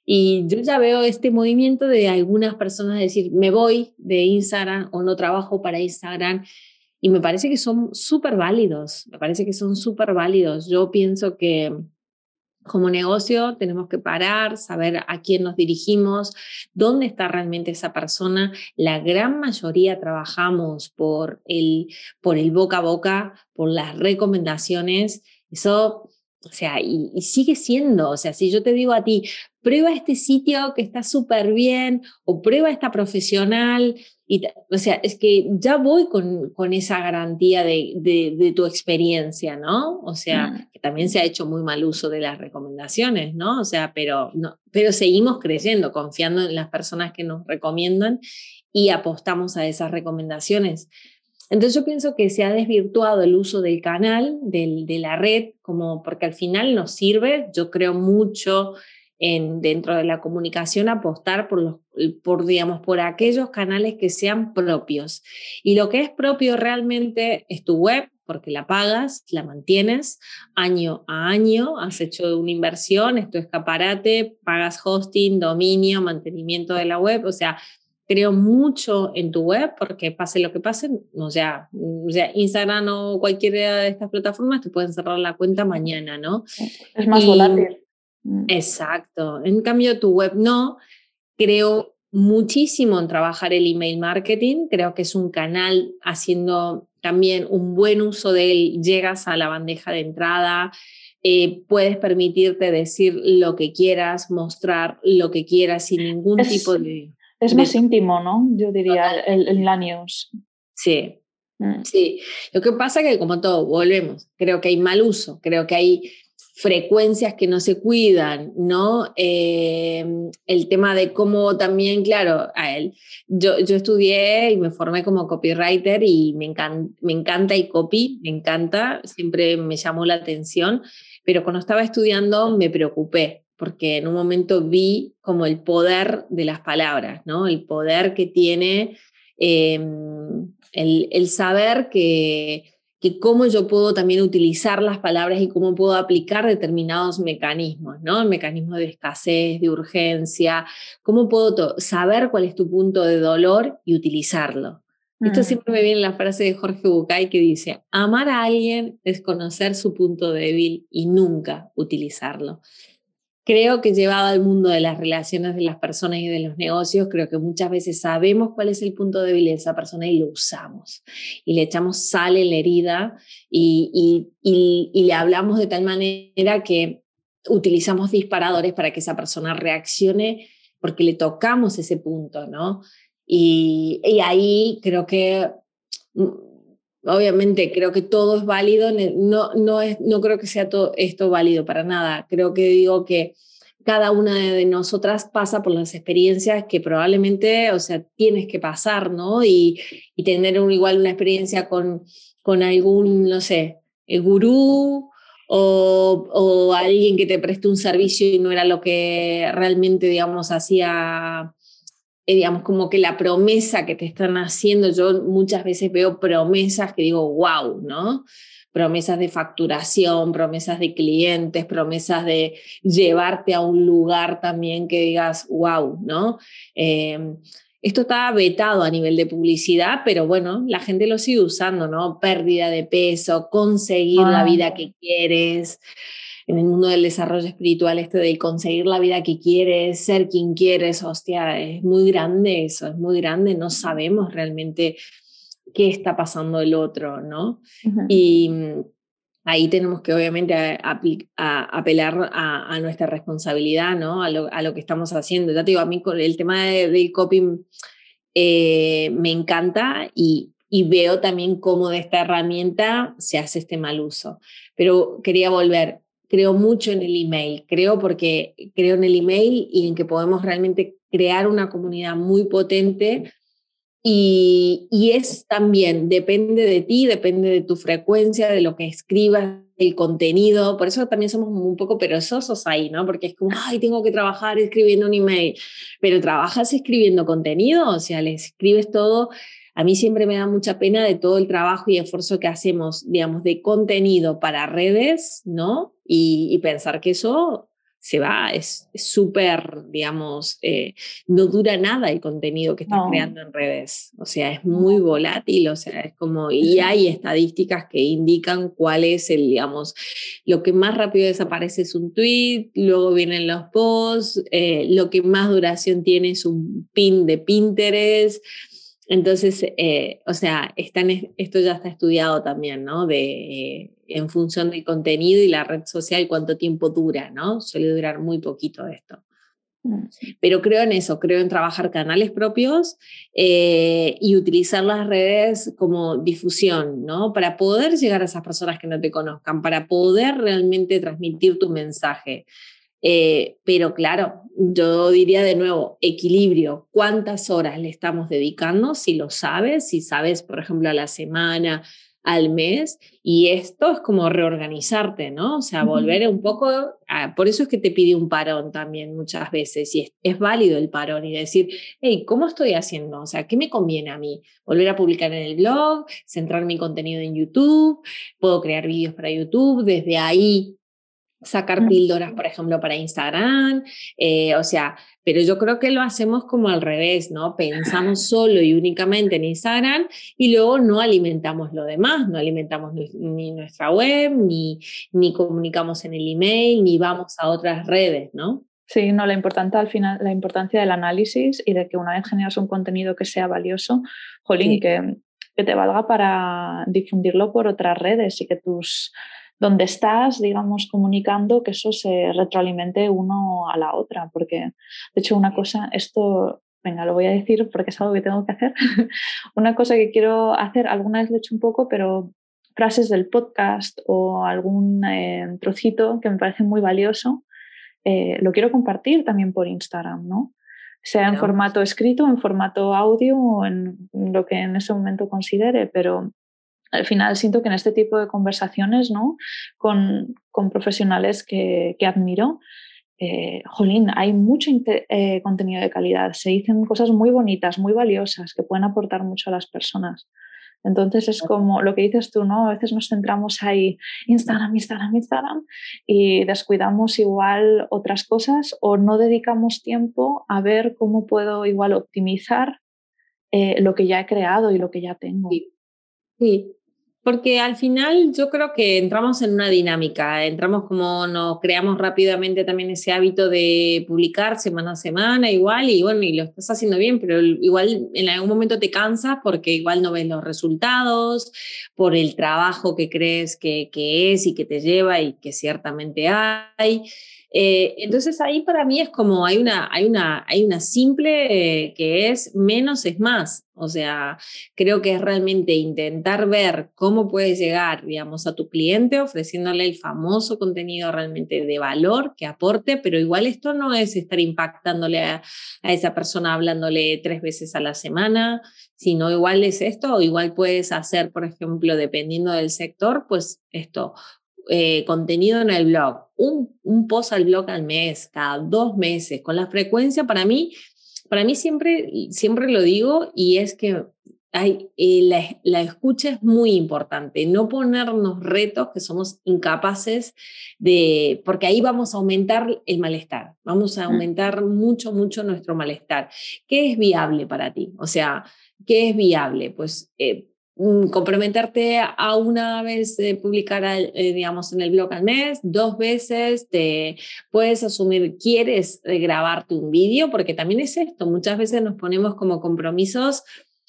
Y yo ya veo este movimiento de algunas personas decir, me voy de Instagram o no trabajo para Instagram. Y me parece que son súper válidos, me parece que son súper válidos. Yo pienso que como negocio tenemos que parar, saber a quién nos dirigimos, dónde está realmente esa persona. La gran mayoría trabajamos por el, por el boca a boca, por las recomendaciones. Eso, o sea, y, y sigue siendo, o sea, si yo te digo a ti, prueba este sitio que está súper bien o prueba esta profesional, y, o sea, es que ya voy con, con esa garantía de, de, tu experiencia, ¿no? O sea, mm. que también se ha hecho muy mal uso de las recomendaciones, ¿no? O sea, pero, no, pero seguimos creyendo, confiando en las personas que nos recomiendan y apostamos a esas recomendaciones. Entonces yo pienso que se ha desvirtuado el uso del canal, del, de la red, como porque al final nos sirve, yo creo mucho en, dentro de la comunicación apostar por, los, por, digamos, por aquellos canales que sean propios. Y lo que es propio realmente es tu web, porque la pagas, la mantienes año a año, has hecho una inversión, es tu escaparate, pagas hosting, dominio, mantenimiento de la web, o sea, creo mucho en tu web porque pase lo que pase, o sea, o sea Instagram o cualquiera de estas plataformas te pueden cerrar la cuenta mañana, ¿no? Es más volátil. Mm. Exacto. En cambio, tu web no. Creo muchísimo en trabajar el email marketing. Creo que es un canal haciendo también un buen uso de él. Llegas a la bandeja de entrada. Eh, puedes permitirte decir lo que quieras, mostrar lo que quieras sin ningún tipo de... Es más íntimo, ¿no? Yo diría, el, la news. Sí, mm. sí. Lo que pasa es que como todo, volvemos, creo que hay mal uso, creo que hay frecuencias que no se cuidan, ¿no? Eh, el tema de cómo también, claro, a él, yo, yo estudié y me formé como copywriter y me, encanta, me encanta el copy, me encanta, siempre me llamó la atención, pero cuando estaba estudiando me preocupé porque en un momento vi como el poder de las palabras, ¿no? El poder que tiene em, el, el saber que que cómo yo puedo también utilizar las palabras y cómo puedo aplicar determinados mecanismos, ¿no? Mecanismos de escasez, de urgencia, cómo puedo saber cuál es tu punto de dolor y utilizarlo. Esto siempre me viene la frase de Jorge Bucay que dice, amar a alguien es conocer su punto débil y nunca utilizarlo. Creo que llevado al mundo de las relaciones de las personas y de los negocios, creo que muchas veces sabemos cuál es el punto débil de esa persona y lo usamos. Y le echamos sal en la herida y, y, y, le hablamos de tal manera que utilizamos disparadores para que esa persona reaccione porque le tocamos ese punto, ¿no? Y, y ahí creo que mm, obviamente creo que todo es válido, no, no, es, no creo que sea todo esto válido para nada, creo que digo que cada una de nosotras pasa por las experiencias que probablemente, o sea, tienes que pasar, ¿no? Y, y tener un, igual una experiencia con, con algún, no sé, el eh, gurú o, o alguien que te preste un servicio y no era lo que realmente, digamos, hacía eh, digamos, como que la promesa que te están haciendo, yo muchas veces veo promesas que digo, wow, ¿no? Promesas de facturación, promesas de clientes, promesas de llevarte a un lugar también que digas, wow, ¿no? Em, esto está vetado a nivel de publicidad, pero bueno, la gente lo sigue usando, ¿no? Pérdida de peso, conseguir la vida que quieres en el mundo del desarrollo espiritual, esto de conseguir la vida que quieres, ser quien quieres, hostia, es muy grande eso, es muy grande, no sabemos realmente qué está pasando el otro, ¿no? Y mm, ahí tenemos que obviamente apelar a, nuestra responsabilidad, ¿no? A lo, a lo, que estamos haciendo. Ya te digo, a mí con el tema del copy eh, me encanta y, y veo también cómo de esta herramienta se hace este mal uso. Pero quería volver, creo mucho en el email, creo porque creo en el email y en que podemos realmente crear una comunidad muy potente y, y, es también, depende de ti, depende de tu frecuencia, de lo que escribas, el contenido, por eso también somos un poco perezosos ahí, ¿no? Porque es como, ay, tengo que trabajar escribiendo un email, pero trabajas escribiendo contenido, o sea, le escribes todo a mí siempre me da mucha pena de todo el trabajo y esfuerzo que hacemos, digamos, de contenido para redes, ¿no? Y, pensar que eso se va, es súper, digamos, eh, no dura nada el contenido que estás creando en redes. O sea, es muy volátil, o sea, es como, y hay estadísticas que indican cuál es el, digamos, lo que más rápido desaparece es un tweet, luego vienen los posts, eh, lo que más duración tiene es un pin de Pinterest. Entonces, eh, o sea, están, esto ya está estudiado también, ¿no? De, en función del contenido y la red social, cuánto tiempo dura, ¿no? Suele durar muy poquito esto. Mm, Pero creo en eso, creo en trabajar canales propios eh, y utilizar las redes como difusión, ¿no? Para poder llegar a esas personas que no te conozcan, para poder realmente transmitir tu mensaje. Eh, pero claro, yo diría de nuevo, equilibrio, cuántas horas le estamos dedicando, si lo sabes, si sabes, por ejemplo, a la semana, al mes, y esto es como reorganizarte, ¿no? O sea, volver un poco, por eso es que te pide un parón también muchas veces, y es, es, válido el parón y decir, hey, ¿cómo estoy haciendo? O sea, ¿qué me conviene a mí? Volver a publicar en el blog, centrar mi contenido en YouTube, puedo crear vídeos para YouTube, desde ahí sacar píldoras, por ejemplo, para Instagram, eh, o sea, pero yo creo que lo hacemos como al revés, ¿no? Pensamos (laughs) solo y únicamente en Instagram y luego no alimentamos lo demás, no alimentamos ni nuestra web, ni, ni comunicamos en el email, ni vamos a otras redes, ¿no? Sí, no, la, importante, al final, la importancia del análisis y de que una vez generas un contenido que sea valioso, jolín, que, que te valga para difundirlo por otras redes y que tus donde estás, digamos, comunicando, que eso se retroalimente uno a la otra. Porque, de hecho, una cosa, esto, venga, lo voy a decir porque es algo que tengo que hacer. (laughs) una cosa que quiero hacer, alguna vez lo he hecho un poco, pero frases del podcast o algún eh, trocito que me parece muy valioso, eh, lo quiero compartir también por Instagram, ¿no? Sea en formato escrito, en formato audio o en lo que en ese momento considere, pero al final siento que en este tipo de conversaciones, ¿no? Con, con profesionales que, que admiro, eh, jolín, hay mucho eh, contenido de calidad, se dicen cosas muy bonitas, muy valiosas, que pueden aportar mucho a las personas. Entonces es como lo que dices tú, ¿no? A veces nos centramos ahí, Instagram, Instagram, Instagram, y descuidamos igual otras cosas o no dedicamos tiempo a ver cómo puedo igual optimizar eh, lo que ya he creado y lo que ya tengo. sí. Porque al final yo creo que entramos en una dinámica, entramos como nos creamos rápidamente también ese hábito de publicar semana a semana igual y bueno, y lo estás haciendo bien, pero igual en algún momento te cansas porque igual no ves los resultados, por el trabajo que crees que, que es y que te lleva y que ciertamente hay. Eh, entonces ahí para mí es como hay una, hay una, hay una simple eh, que es menos es más. O sea, creo que es realmente intentar ver cómo puedes llegar, digamos, a tu cliente ofreciéndole el famoso contenido realmente de valor que aporte, pero igual esto no es estar impactándole a, a esa persona hablándole tres veces a la semana, sino igual es esto, o igual puedes hacer, por ejemplo, dependiendo del sector, pues esto, eh, contenido en el blog, un, un, post al blog al mes, cada dos meses, con la frecuencia para mí, para mí siempre, siempre lo digo y es que hay, eh, la, la, escucha es muy importante, no ponernos retos que somos incapaces de, porque ahí vamos a aumentar el malestar, vamos a aumentar mucho, mucho nuestro malestar. ¿Qué es viable para ti? O sea, ¿qué es viable? Pues eh, comprometerte a una vez publicar, eh, digamos, en el blog al mes, dos veces, te puedes asumir, quieres eh, grabarte un vídeo, porque también es esto, muchas veces nos ponemos como compromisos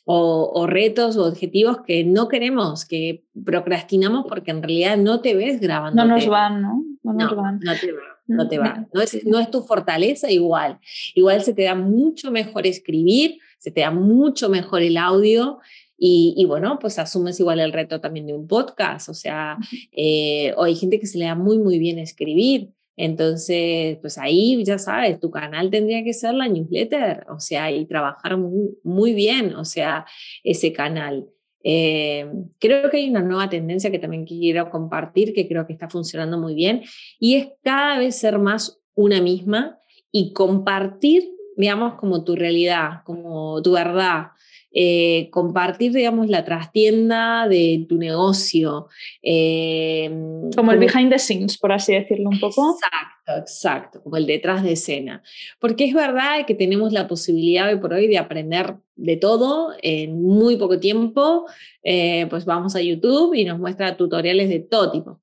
o, retos o objetivos que no queremos, que procrastinamos porque en realidad no te ves grabando. No nos van, ¿no? No, nos van. no te va. No te va. No es, no es tu fortaleza igual. Igual se te da mucho mejor escribir, se te da mucho mejor el audio y, bueno, pues asumes igual el reto también de un podcast, o sea, eh, o hay gente que se le da muy, muy bien escribir. Entonces, pues ahí ya sabes, tu canal tendría que ser la newsletter, o sea, y trabajar muy, muy bien, o sea, ese canal. Eh, creo que hay una nueva tendencia que también quiero compartir, que creo que está funcionando muy bien, y es cada vez ser más una misma y compartir, digamos, como tu realidad, como tu verdad, eh, compartir, digamos, la trastienda de tu negocio. Eh, como, el behind the scenes, por así decirlo un poco. Exacto, exacto, como el detrás de escena. Porque es verdad que tenemos la posibilidad hoy por hoy de aprender de todo en muy poco tiempo. Eh, pues vamos a YouTube y nos muestra tutoriales de todo tipo.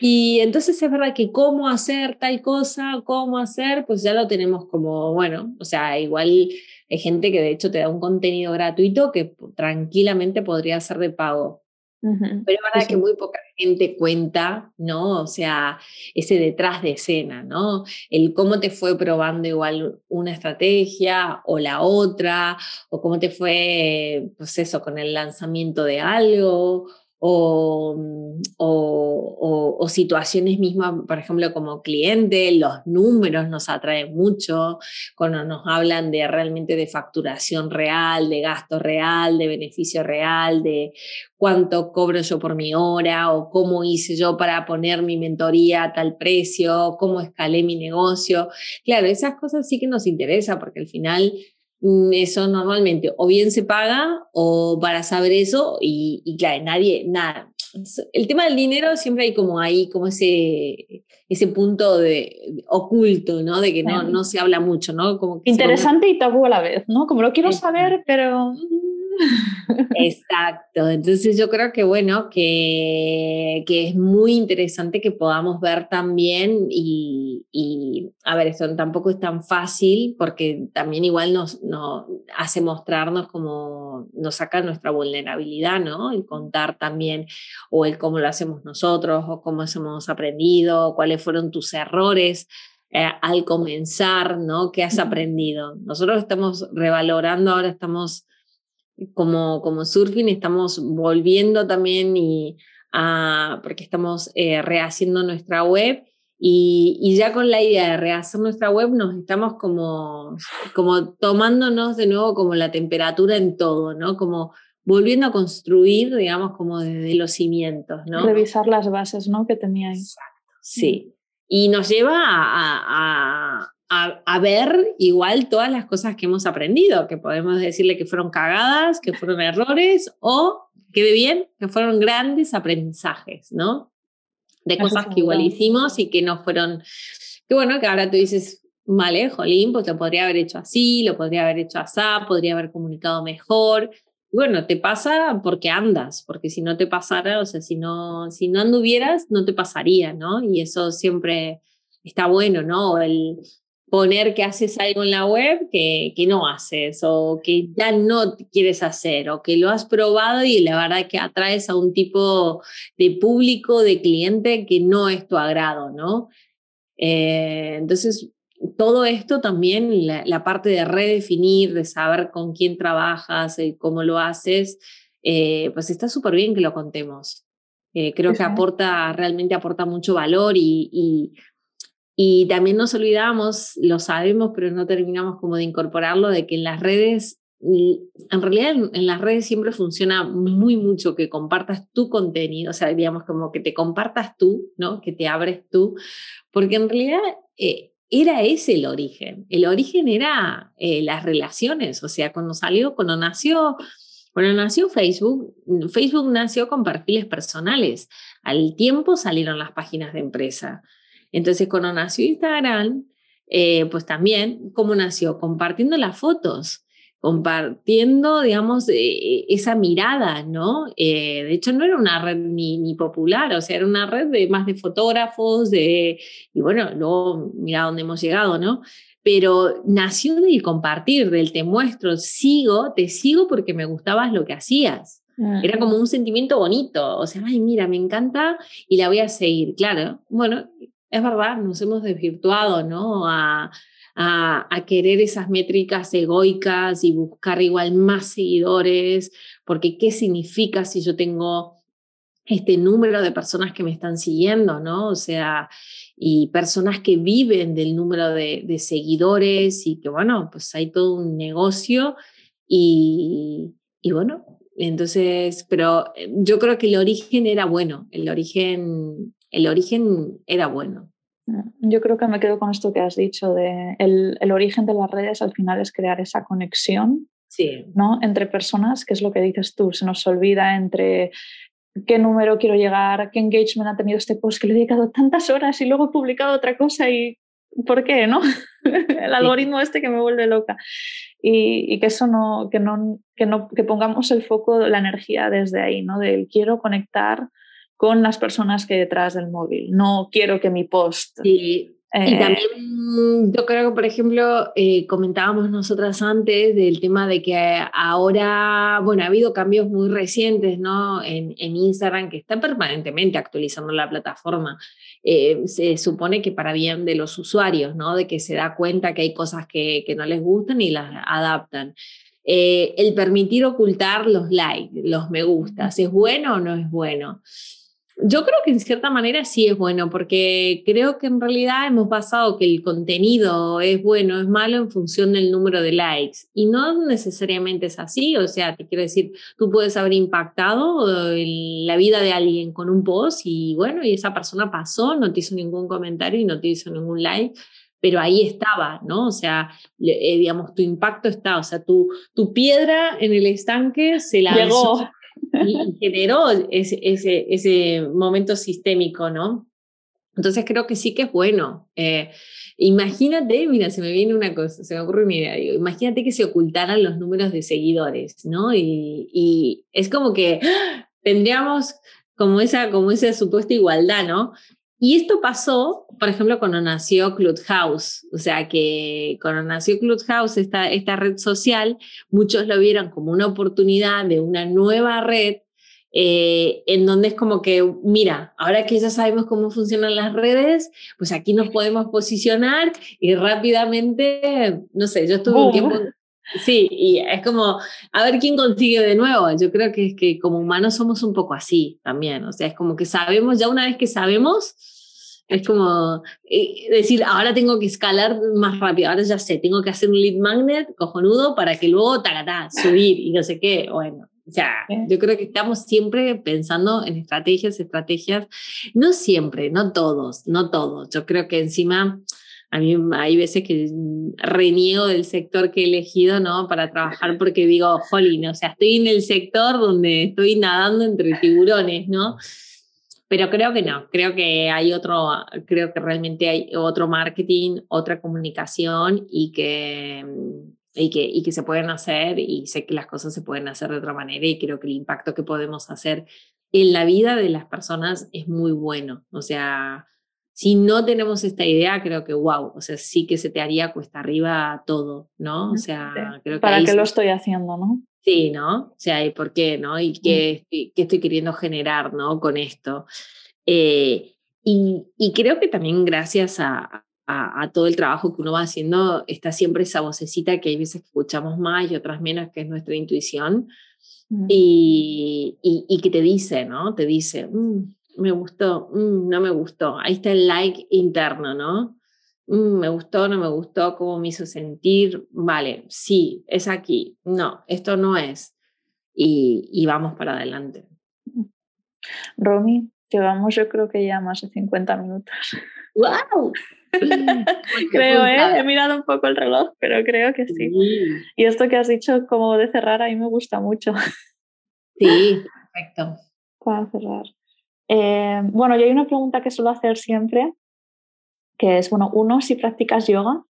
Y entonces es verdad que cómo hacer tal cosa, cómo hacer, pues ya lo tenemos como, bueno, o sea, igual hay gente que de hecho te da un contenido gratuito que tranquilamente podría ser de pago. Pero es verdad que muy poca gente cuenta, ¿no? O sea, ese detrás de escena, ¿no? El cómo te fue probando igual una estrategia o la otra, o cómo te fue, pues eso, con el lanzamiento de algo, O, o, situaciones mismas, por ejemplo, como cliente, los números nos atraen mucho, cuando nos hablan de realmente de facturación real, de gasto real, de beneficio real, de cuánto cobro yo por mi hora o cómo hice yo para poner mi mentoría a tal precio, cómo escalé mi negocio. Claro, esas cosas sí que nos interesa porque al final eso normalmente o bien se paga o para saber eso y, y claro, nadie, nada. El tema del dinero siempre hay como ahí, como ese, ese punto de, oculto, ¿no? De que no, no se habla mucho, ¿no? Como Interesante y tabú a la vez, ¿no? Como lo quiero saber, pero Exacto, entonces yo creo que bueno, que, que es muy interesante que podamos ver también y, y, a ver, esto tampoco es tan fácil porque también igual nos, nos hace mostrarnos como nos saca nuestra vulnerabilidad, ¿no? El contar también o el cómo lo hacemos nosotros o cómo hemos aprendido, cuáles fueron tus errores. Eh, al comenzar, ¿no? ¿Qué has aprendido? Nosotros estamos revalorando, ahora estamos como, como surfing estamos volviendo también y porque estamos eh, rehaciendo nuestra web y, y, ya con la idea de rehacer nuestra web nos estamos como, como tomándonos de nuevo como la temperatura en todo, ¿no? Como volviendo a construir, digamos, como desde los cimientos, ¿no? Revisar las bases, ¿no? Que tenía Sí. Y nos lleva a, a, ver igual todas las cosas que hemos aprendido, que podemos decirle que fueron cagadas, que fueron (laughs) errores o, quede bien, que fueron grandes aprendizajes, ¿no? De cosas que igual hicimos y que no fueron, que bueno, que ahora tú dices, ¿vale? Jolín, pues lo podría haber hecho así, lo podría haber hecho así, podría haber comunicado mejor. Bueno, te pasa porque andas, porque si no te pasara, o sea, si no, si no anduvieras, no te pasaría, ¿no? Y eso siempre está bueno, ¿no? El poner que haces algo en la web que, que no haces o que ya no quieres hacer o que lo has probado y la verdad que atraes a un tipo de público, de cliente que no es tu agrado, ¿no? Eh, entonces, todo esto también, la, parte de redefinir, de saber con quién trabajas y cómo lo haces, eh, pues está súper bien que lo contemos. Eh, creo que aporta, realmente aporta mucho valor y, y, y, también nos olvidamos, lo sabemos, pero no terminamos como de incorporarlo, de que en las redes, en realidad en, las redes siempre funciona muy mucho que compartas tu contenido, o sea, digamos como que te compartas tú, ¿no? Que te abres tú, porque en realidad... Eh, era ese el origen. El origen era eh, las relaciones, o sea, cuando salió, cuando nació, cuando nació Facebook, Facebook nació con perfiles personales. Al tiempo salieron las páginas de empresa. Entonces, cuando nació Instagram, eh, pues también, ¿cómo nació? Compartiendo las fotos compartiendo, digamos, eh, esa mirada, ¿no? Eh, de hecho, no era una red ni, ni, popular, o sea, era una red de más de fotógrafos, de, y bueno, luego mira dónde hemos llegado, ¿no? Pero nació del compartir, del te muestro, sigo, te sigo porque me gustabas lo que hacías. Era como un sentimiento bonito, o sea, ay, mira, me encanta y la voy a seguir. Claro, bueno, es verdad, nos hemos desvirtuado, ¿no? A, a, querer esas métricas egoicas y buscar igual más seguidores, porque ¿qué significa si yo tengo este número de personas que me están siguiendo, ¿no? O sea, y personas que viven del número de, seguidores y que, bueno, pues hay todo un negocio y, y, bueno, entonces, pero eh, yo creo que el origen era bueno, el origen, el origen era bueno. Yo creo que me quedo con esto que has dicho de el, el origen de las redes al final es crear esa conexión sí. ¿no? entre personas, que es lo que dices tú, se nos olvida entre qué número quiero llegar, qué engagement ha tenido este post, que le he dedicado tantas horas y luego he publicado otra cosa y ¿por qué? ¿no? (laughs) el algoritmo este que me vuelve loca. Y, y, que eso no, que no, que no, que pongamos el foco, la energía desde ahí, ¿no? Del quiero conectar con las personas que hay detrás del móvil. No quiero que mi post... Sí. y eh, también yo creo que, por ejemplo, eh, comentábamos nosotras antes del tema de que ahora, bueno, ha habido cambios muy recientes, ¿no? En, en Instagram, que está permanentemente actualizando la plataforma. Eh, se supone que para bien de los usuarios, ¿no? De que se da cuenta que hay cosas que, que no les gustan y las adaptan. el permitir ocultar los likes, los me gustas, ¿es bueno o no es bueno? Yo creo que en cierta manera sí es bueno, porque creo que en realidad hemos pasado que el contenido es bueno, es malo en función del número de likes. Y no necesariamente es así. O sea, te quiero decir, tú puedes haber impactado la vida de alguien con un post y bueno, y esa persona pasó, no te hizo ningún comentario y no te hizo ningún like pero ahí estaba, ¿no? O sea, eh, digamos, tu impacto está, o sea, tu, tu piedra en el estanque se la Llegó y generó ese, ese, ese momento sistémico, ¿no? Entonces creo que sí que es bueno. Eh, imagínate, mira, se me viene una cosa, se me ocurre una idea, imagínate que se ocultaran los números de seguidores, ¿no? Y, y es como que ¡ah! tendríamos como esa, como esa supuesta igualdad, ¿no? Y esto pasó, por ejemplo, cuando nació Clubhouse. O sea, que cuando nació Clubhouse, esta, esta red social, muchos lo vieron como una oportunidad de una nueva red eh, en donde es como que, mira, ahora que ya sabemos cómo funcionan las redes, pues aquí nos podemos posicionar y rápidamente, no sé, yo estuve un tiempo... Sí, y es como, a ver quién consigue de nuevo. Yo creo que es que como humanos somos un poco así también. O sea, es como que sabemos, ya una vez que sabemos, es como eh, decir, ahora tengo que escalar más rápido, ahora ya sé, tengo que hacer un lead magnet cojonudo para que luego, tagatá, subir y no sé qué. Bueno, o sea, yo creo que estamos siempre pensando en estrategias, estrategias, no siempre, no todos, no todos. Yo creo que encima a mí hay veces que reniego del sector que he elegido, ¿no? Para trabajar porque digo, jolín, o sea, estoy en el sector donde estoy nadando entre tiburones, ¿no? Pero creo que no, creo que hay otro, creo que realmente hay otro marketing, otra comunicación y que, y que, y que se pueden hacer y sé que las cosas se pueden hacer de otra manera y creo que el impacto que podemos hacer en la vida de las personas es muy bueno. O sea, si no tenemos esta idea, creo que wow, o sea, sí que se te haría cuesta arriba todo, ¿no? O sea, creo que ¿Para qué lo estoy haciendo, no? Sí, ¿no? O sea, ¿y por qué, no? ¿Y qué, qué estoy queriendo generar, no? Con esto. Eh, y, y, creo que también gracias a, a, todo el trabajo que uno va haciendo, está siempre esa vocecita que hay veces que escuchamos más y otras menos, que es nuestra intuición, y, y, y, que te dice, ¿no? Te dice, mm, me gustó, mm, no me gustó. Ahí está el like interno, ¿no? Mm, me gustó, no me gustó, cómo me hizo sentir. Vale, sí, es aquí. No, esto no es. Y, y vamos para adelante. Romy, llevamos yo creo que ya más de 50 minutos. ¡Wow! (laughs) creo, ¿eh? He mirado un poco el reloj, pero creo que sí. Y esto que has dicho como de cerrar, a mí me gusta mucho. Sí, perfecto. (laughs) Para cerrar. Eh, bueno, yo hay una pregunta que suelo hacer siempre, que es, bueno, uno, si practicas yoga.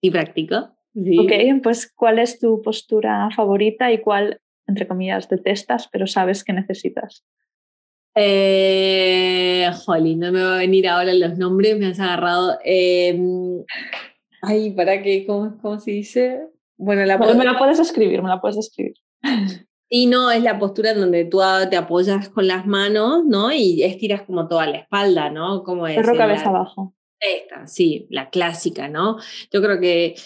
¿Y practico? Sí. Ok, pues ¿cuál es tu postura favorita y cuál, entre comillas, detestas, pero sabes que necesitas? Eh, jolín, no me va a venir ahora los nombres, me has agarrado. Em, ay, ¿para qué? ¿Cómo, ¿Cómo, se dice? Bueno, la me la puedes escribir, me la puedes escribir. (laughs) Y no es la postura en donde tú te apoyas con las manos, ¿no? Y estiras como toda la espalda, ¿no? Como es. Perro cabeza abajo. Esta, sí, la clásica, ¿no? Yo creo que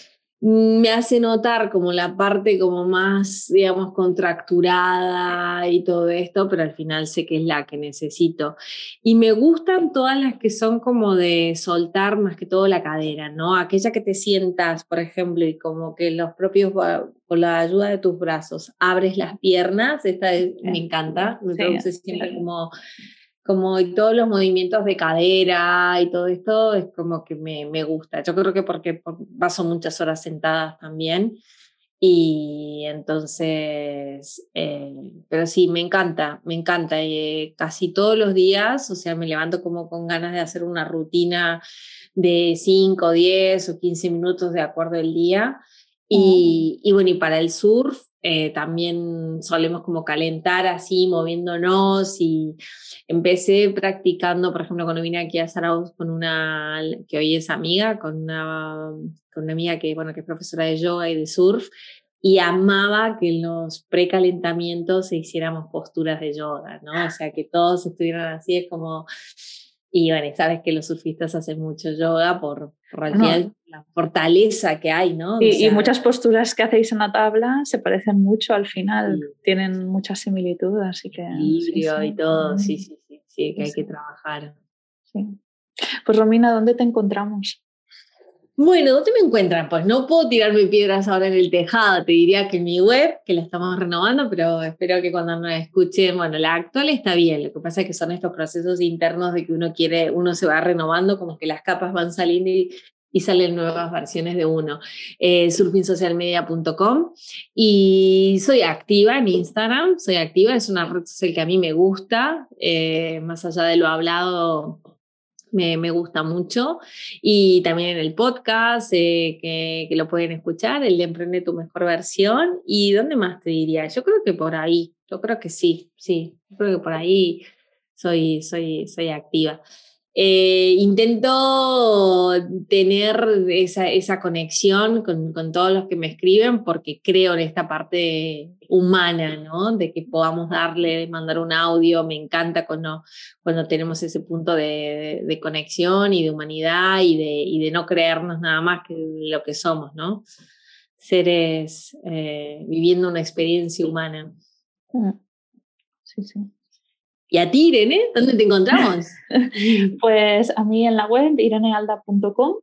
me hace notar como la parte como más, digamos, contracturada y todo esto, pero al final sé que es la que necesito. Y me gustan todas las que son como de soltar más que todo la cadera, ¿no? Aquella que te sientas, por ejemplo, y como que los propios, con la ayuda de tus brazos, abres las piernas, esta me encanta, me produce siempre como como todos los movimientos de cadera y todo esto es como que me, me gusta. Yo creo que porque paso muchas horas sentadas también y entonces, eh, pero sí, me encanta, me encanta. Eh, casi todos los días, o sea, me levanto como con ganas de hacer una rutina de 5, 10 o 15 minutos de acuerdo al día. Y, y bueno, y para el surf eh, también solemos como calentar así, moviéndonos y empecé practicando, por ejemplo, cuando vine aquí a Zaragoza con una, que hoy es amiga, con una, con una amiga que, bueno, que es profesora de yoga y de surf, y amaba que en los precalentamientos se hiciéramos posturas de yoga, ¿no? O sea, que todos estuvieran así, es como y bueno, sabes que los surfistas hacen mucho yoga por, por la fortaleza que hay, ¿no? Y, muchas posturas que hacéis en la tabla se parecen mucho al final, tienen mucha similitud, así que... Equilibrio y todo, sí, sí, sí, sí, que hay que trabajar. Sí. Pues Romina, ¿dónde te encontramos? Bueno, ¿dónde me encuentran? Pues no puedo tirarme piedras ahora en el tejado. Te diría que mi web, que la estamos renovando, pero espero que cuando nos escuchen, bueno, la actual está bien. Lo que pasa es que son estos procesos internos de que uno quiere, uno se va renovando, como que las capas van saliendo y, salen nuevas versiones de uno. Eh, surfingsocialmedia.com y soy activa en Instagram, soy activa, es una red social que a mí me gusta, eh, más allá de lo hablado me, me, gusta mucho. Y también en el podcast, eh, que, que, lo pueden escuchar, el de Emprende tu mejor versión. ¿Y dónde más te diría? Yo creo que por ahí, yo creo que sí, sí, yo creo que por ahí soy, soy, soy activa. Eh, intento tener esa, conexión con, todos los que me escriben porque creo en esta parte humana, ¿no? De que podamos darle, mandar un audio, me encanta cuando, cuando tenemos ese punto de, de conexión y de humanidad y de, y de, no creernos nada más que lo que somos, ¿no? Seres eh, viviendo una experiencia humana. Mm. Sí, sí. ¿Y a ti, Irene? ¿Dónde te encontramos? (laughs) pues a mí en la web, irenealda.com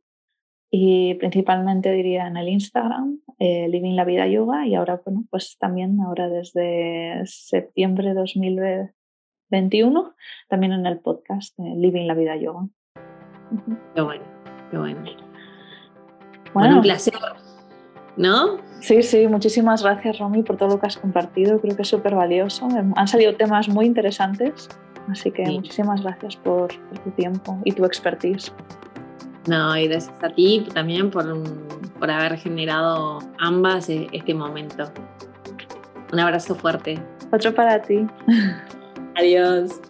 y principalmente diría en el Instagram, eh, Living la Vida Yoga y ahora, bueno, pues también ahora desde septiembre de 2021, también en el podcast Living la Vida Yoga. Qué bueno, qué bueno. Bueno, un placer, ¿no? Sí, sí, muchísimas gracias Romy por todo lo que has compartido, creo que es súper valioso. Han salido temas muy interesantes Así que muchísimas gracias por, tu tiempo y tu expertise. No, y gracias a ti también por, por haber generado ambas e, este momento. Un abrazo fuerte. Otro para ti. (laughs) Adiós.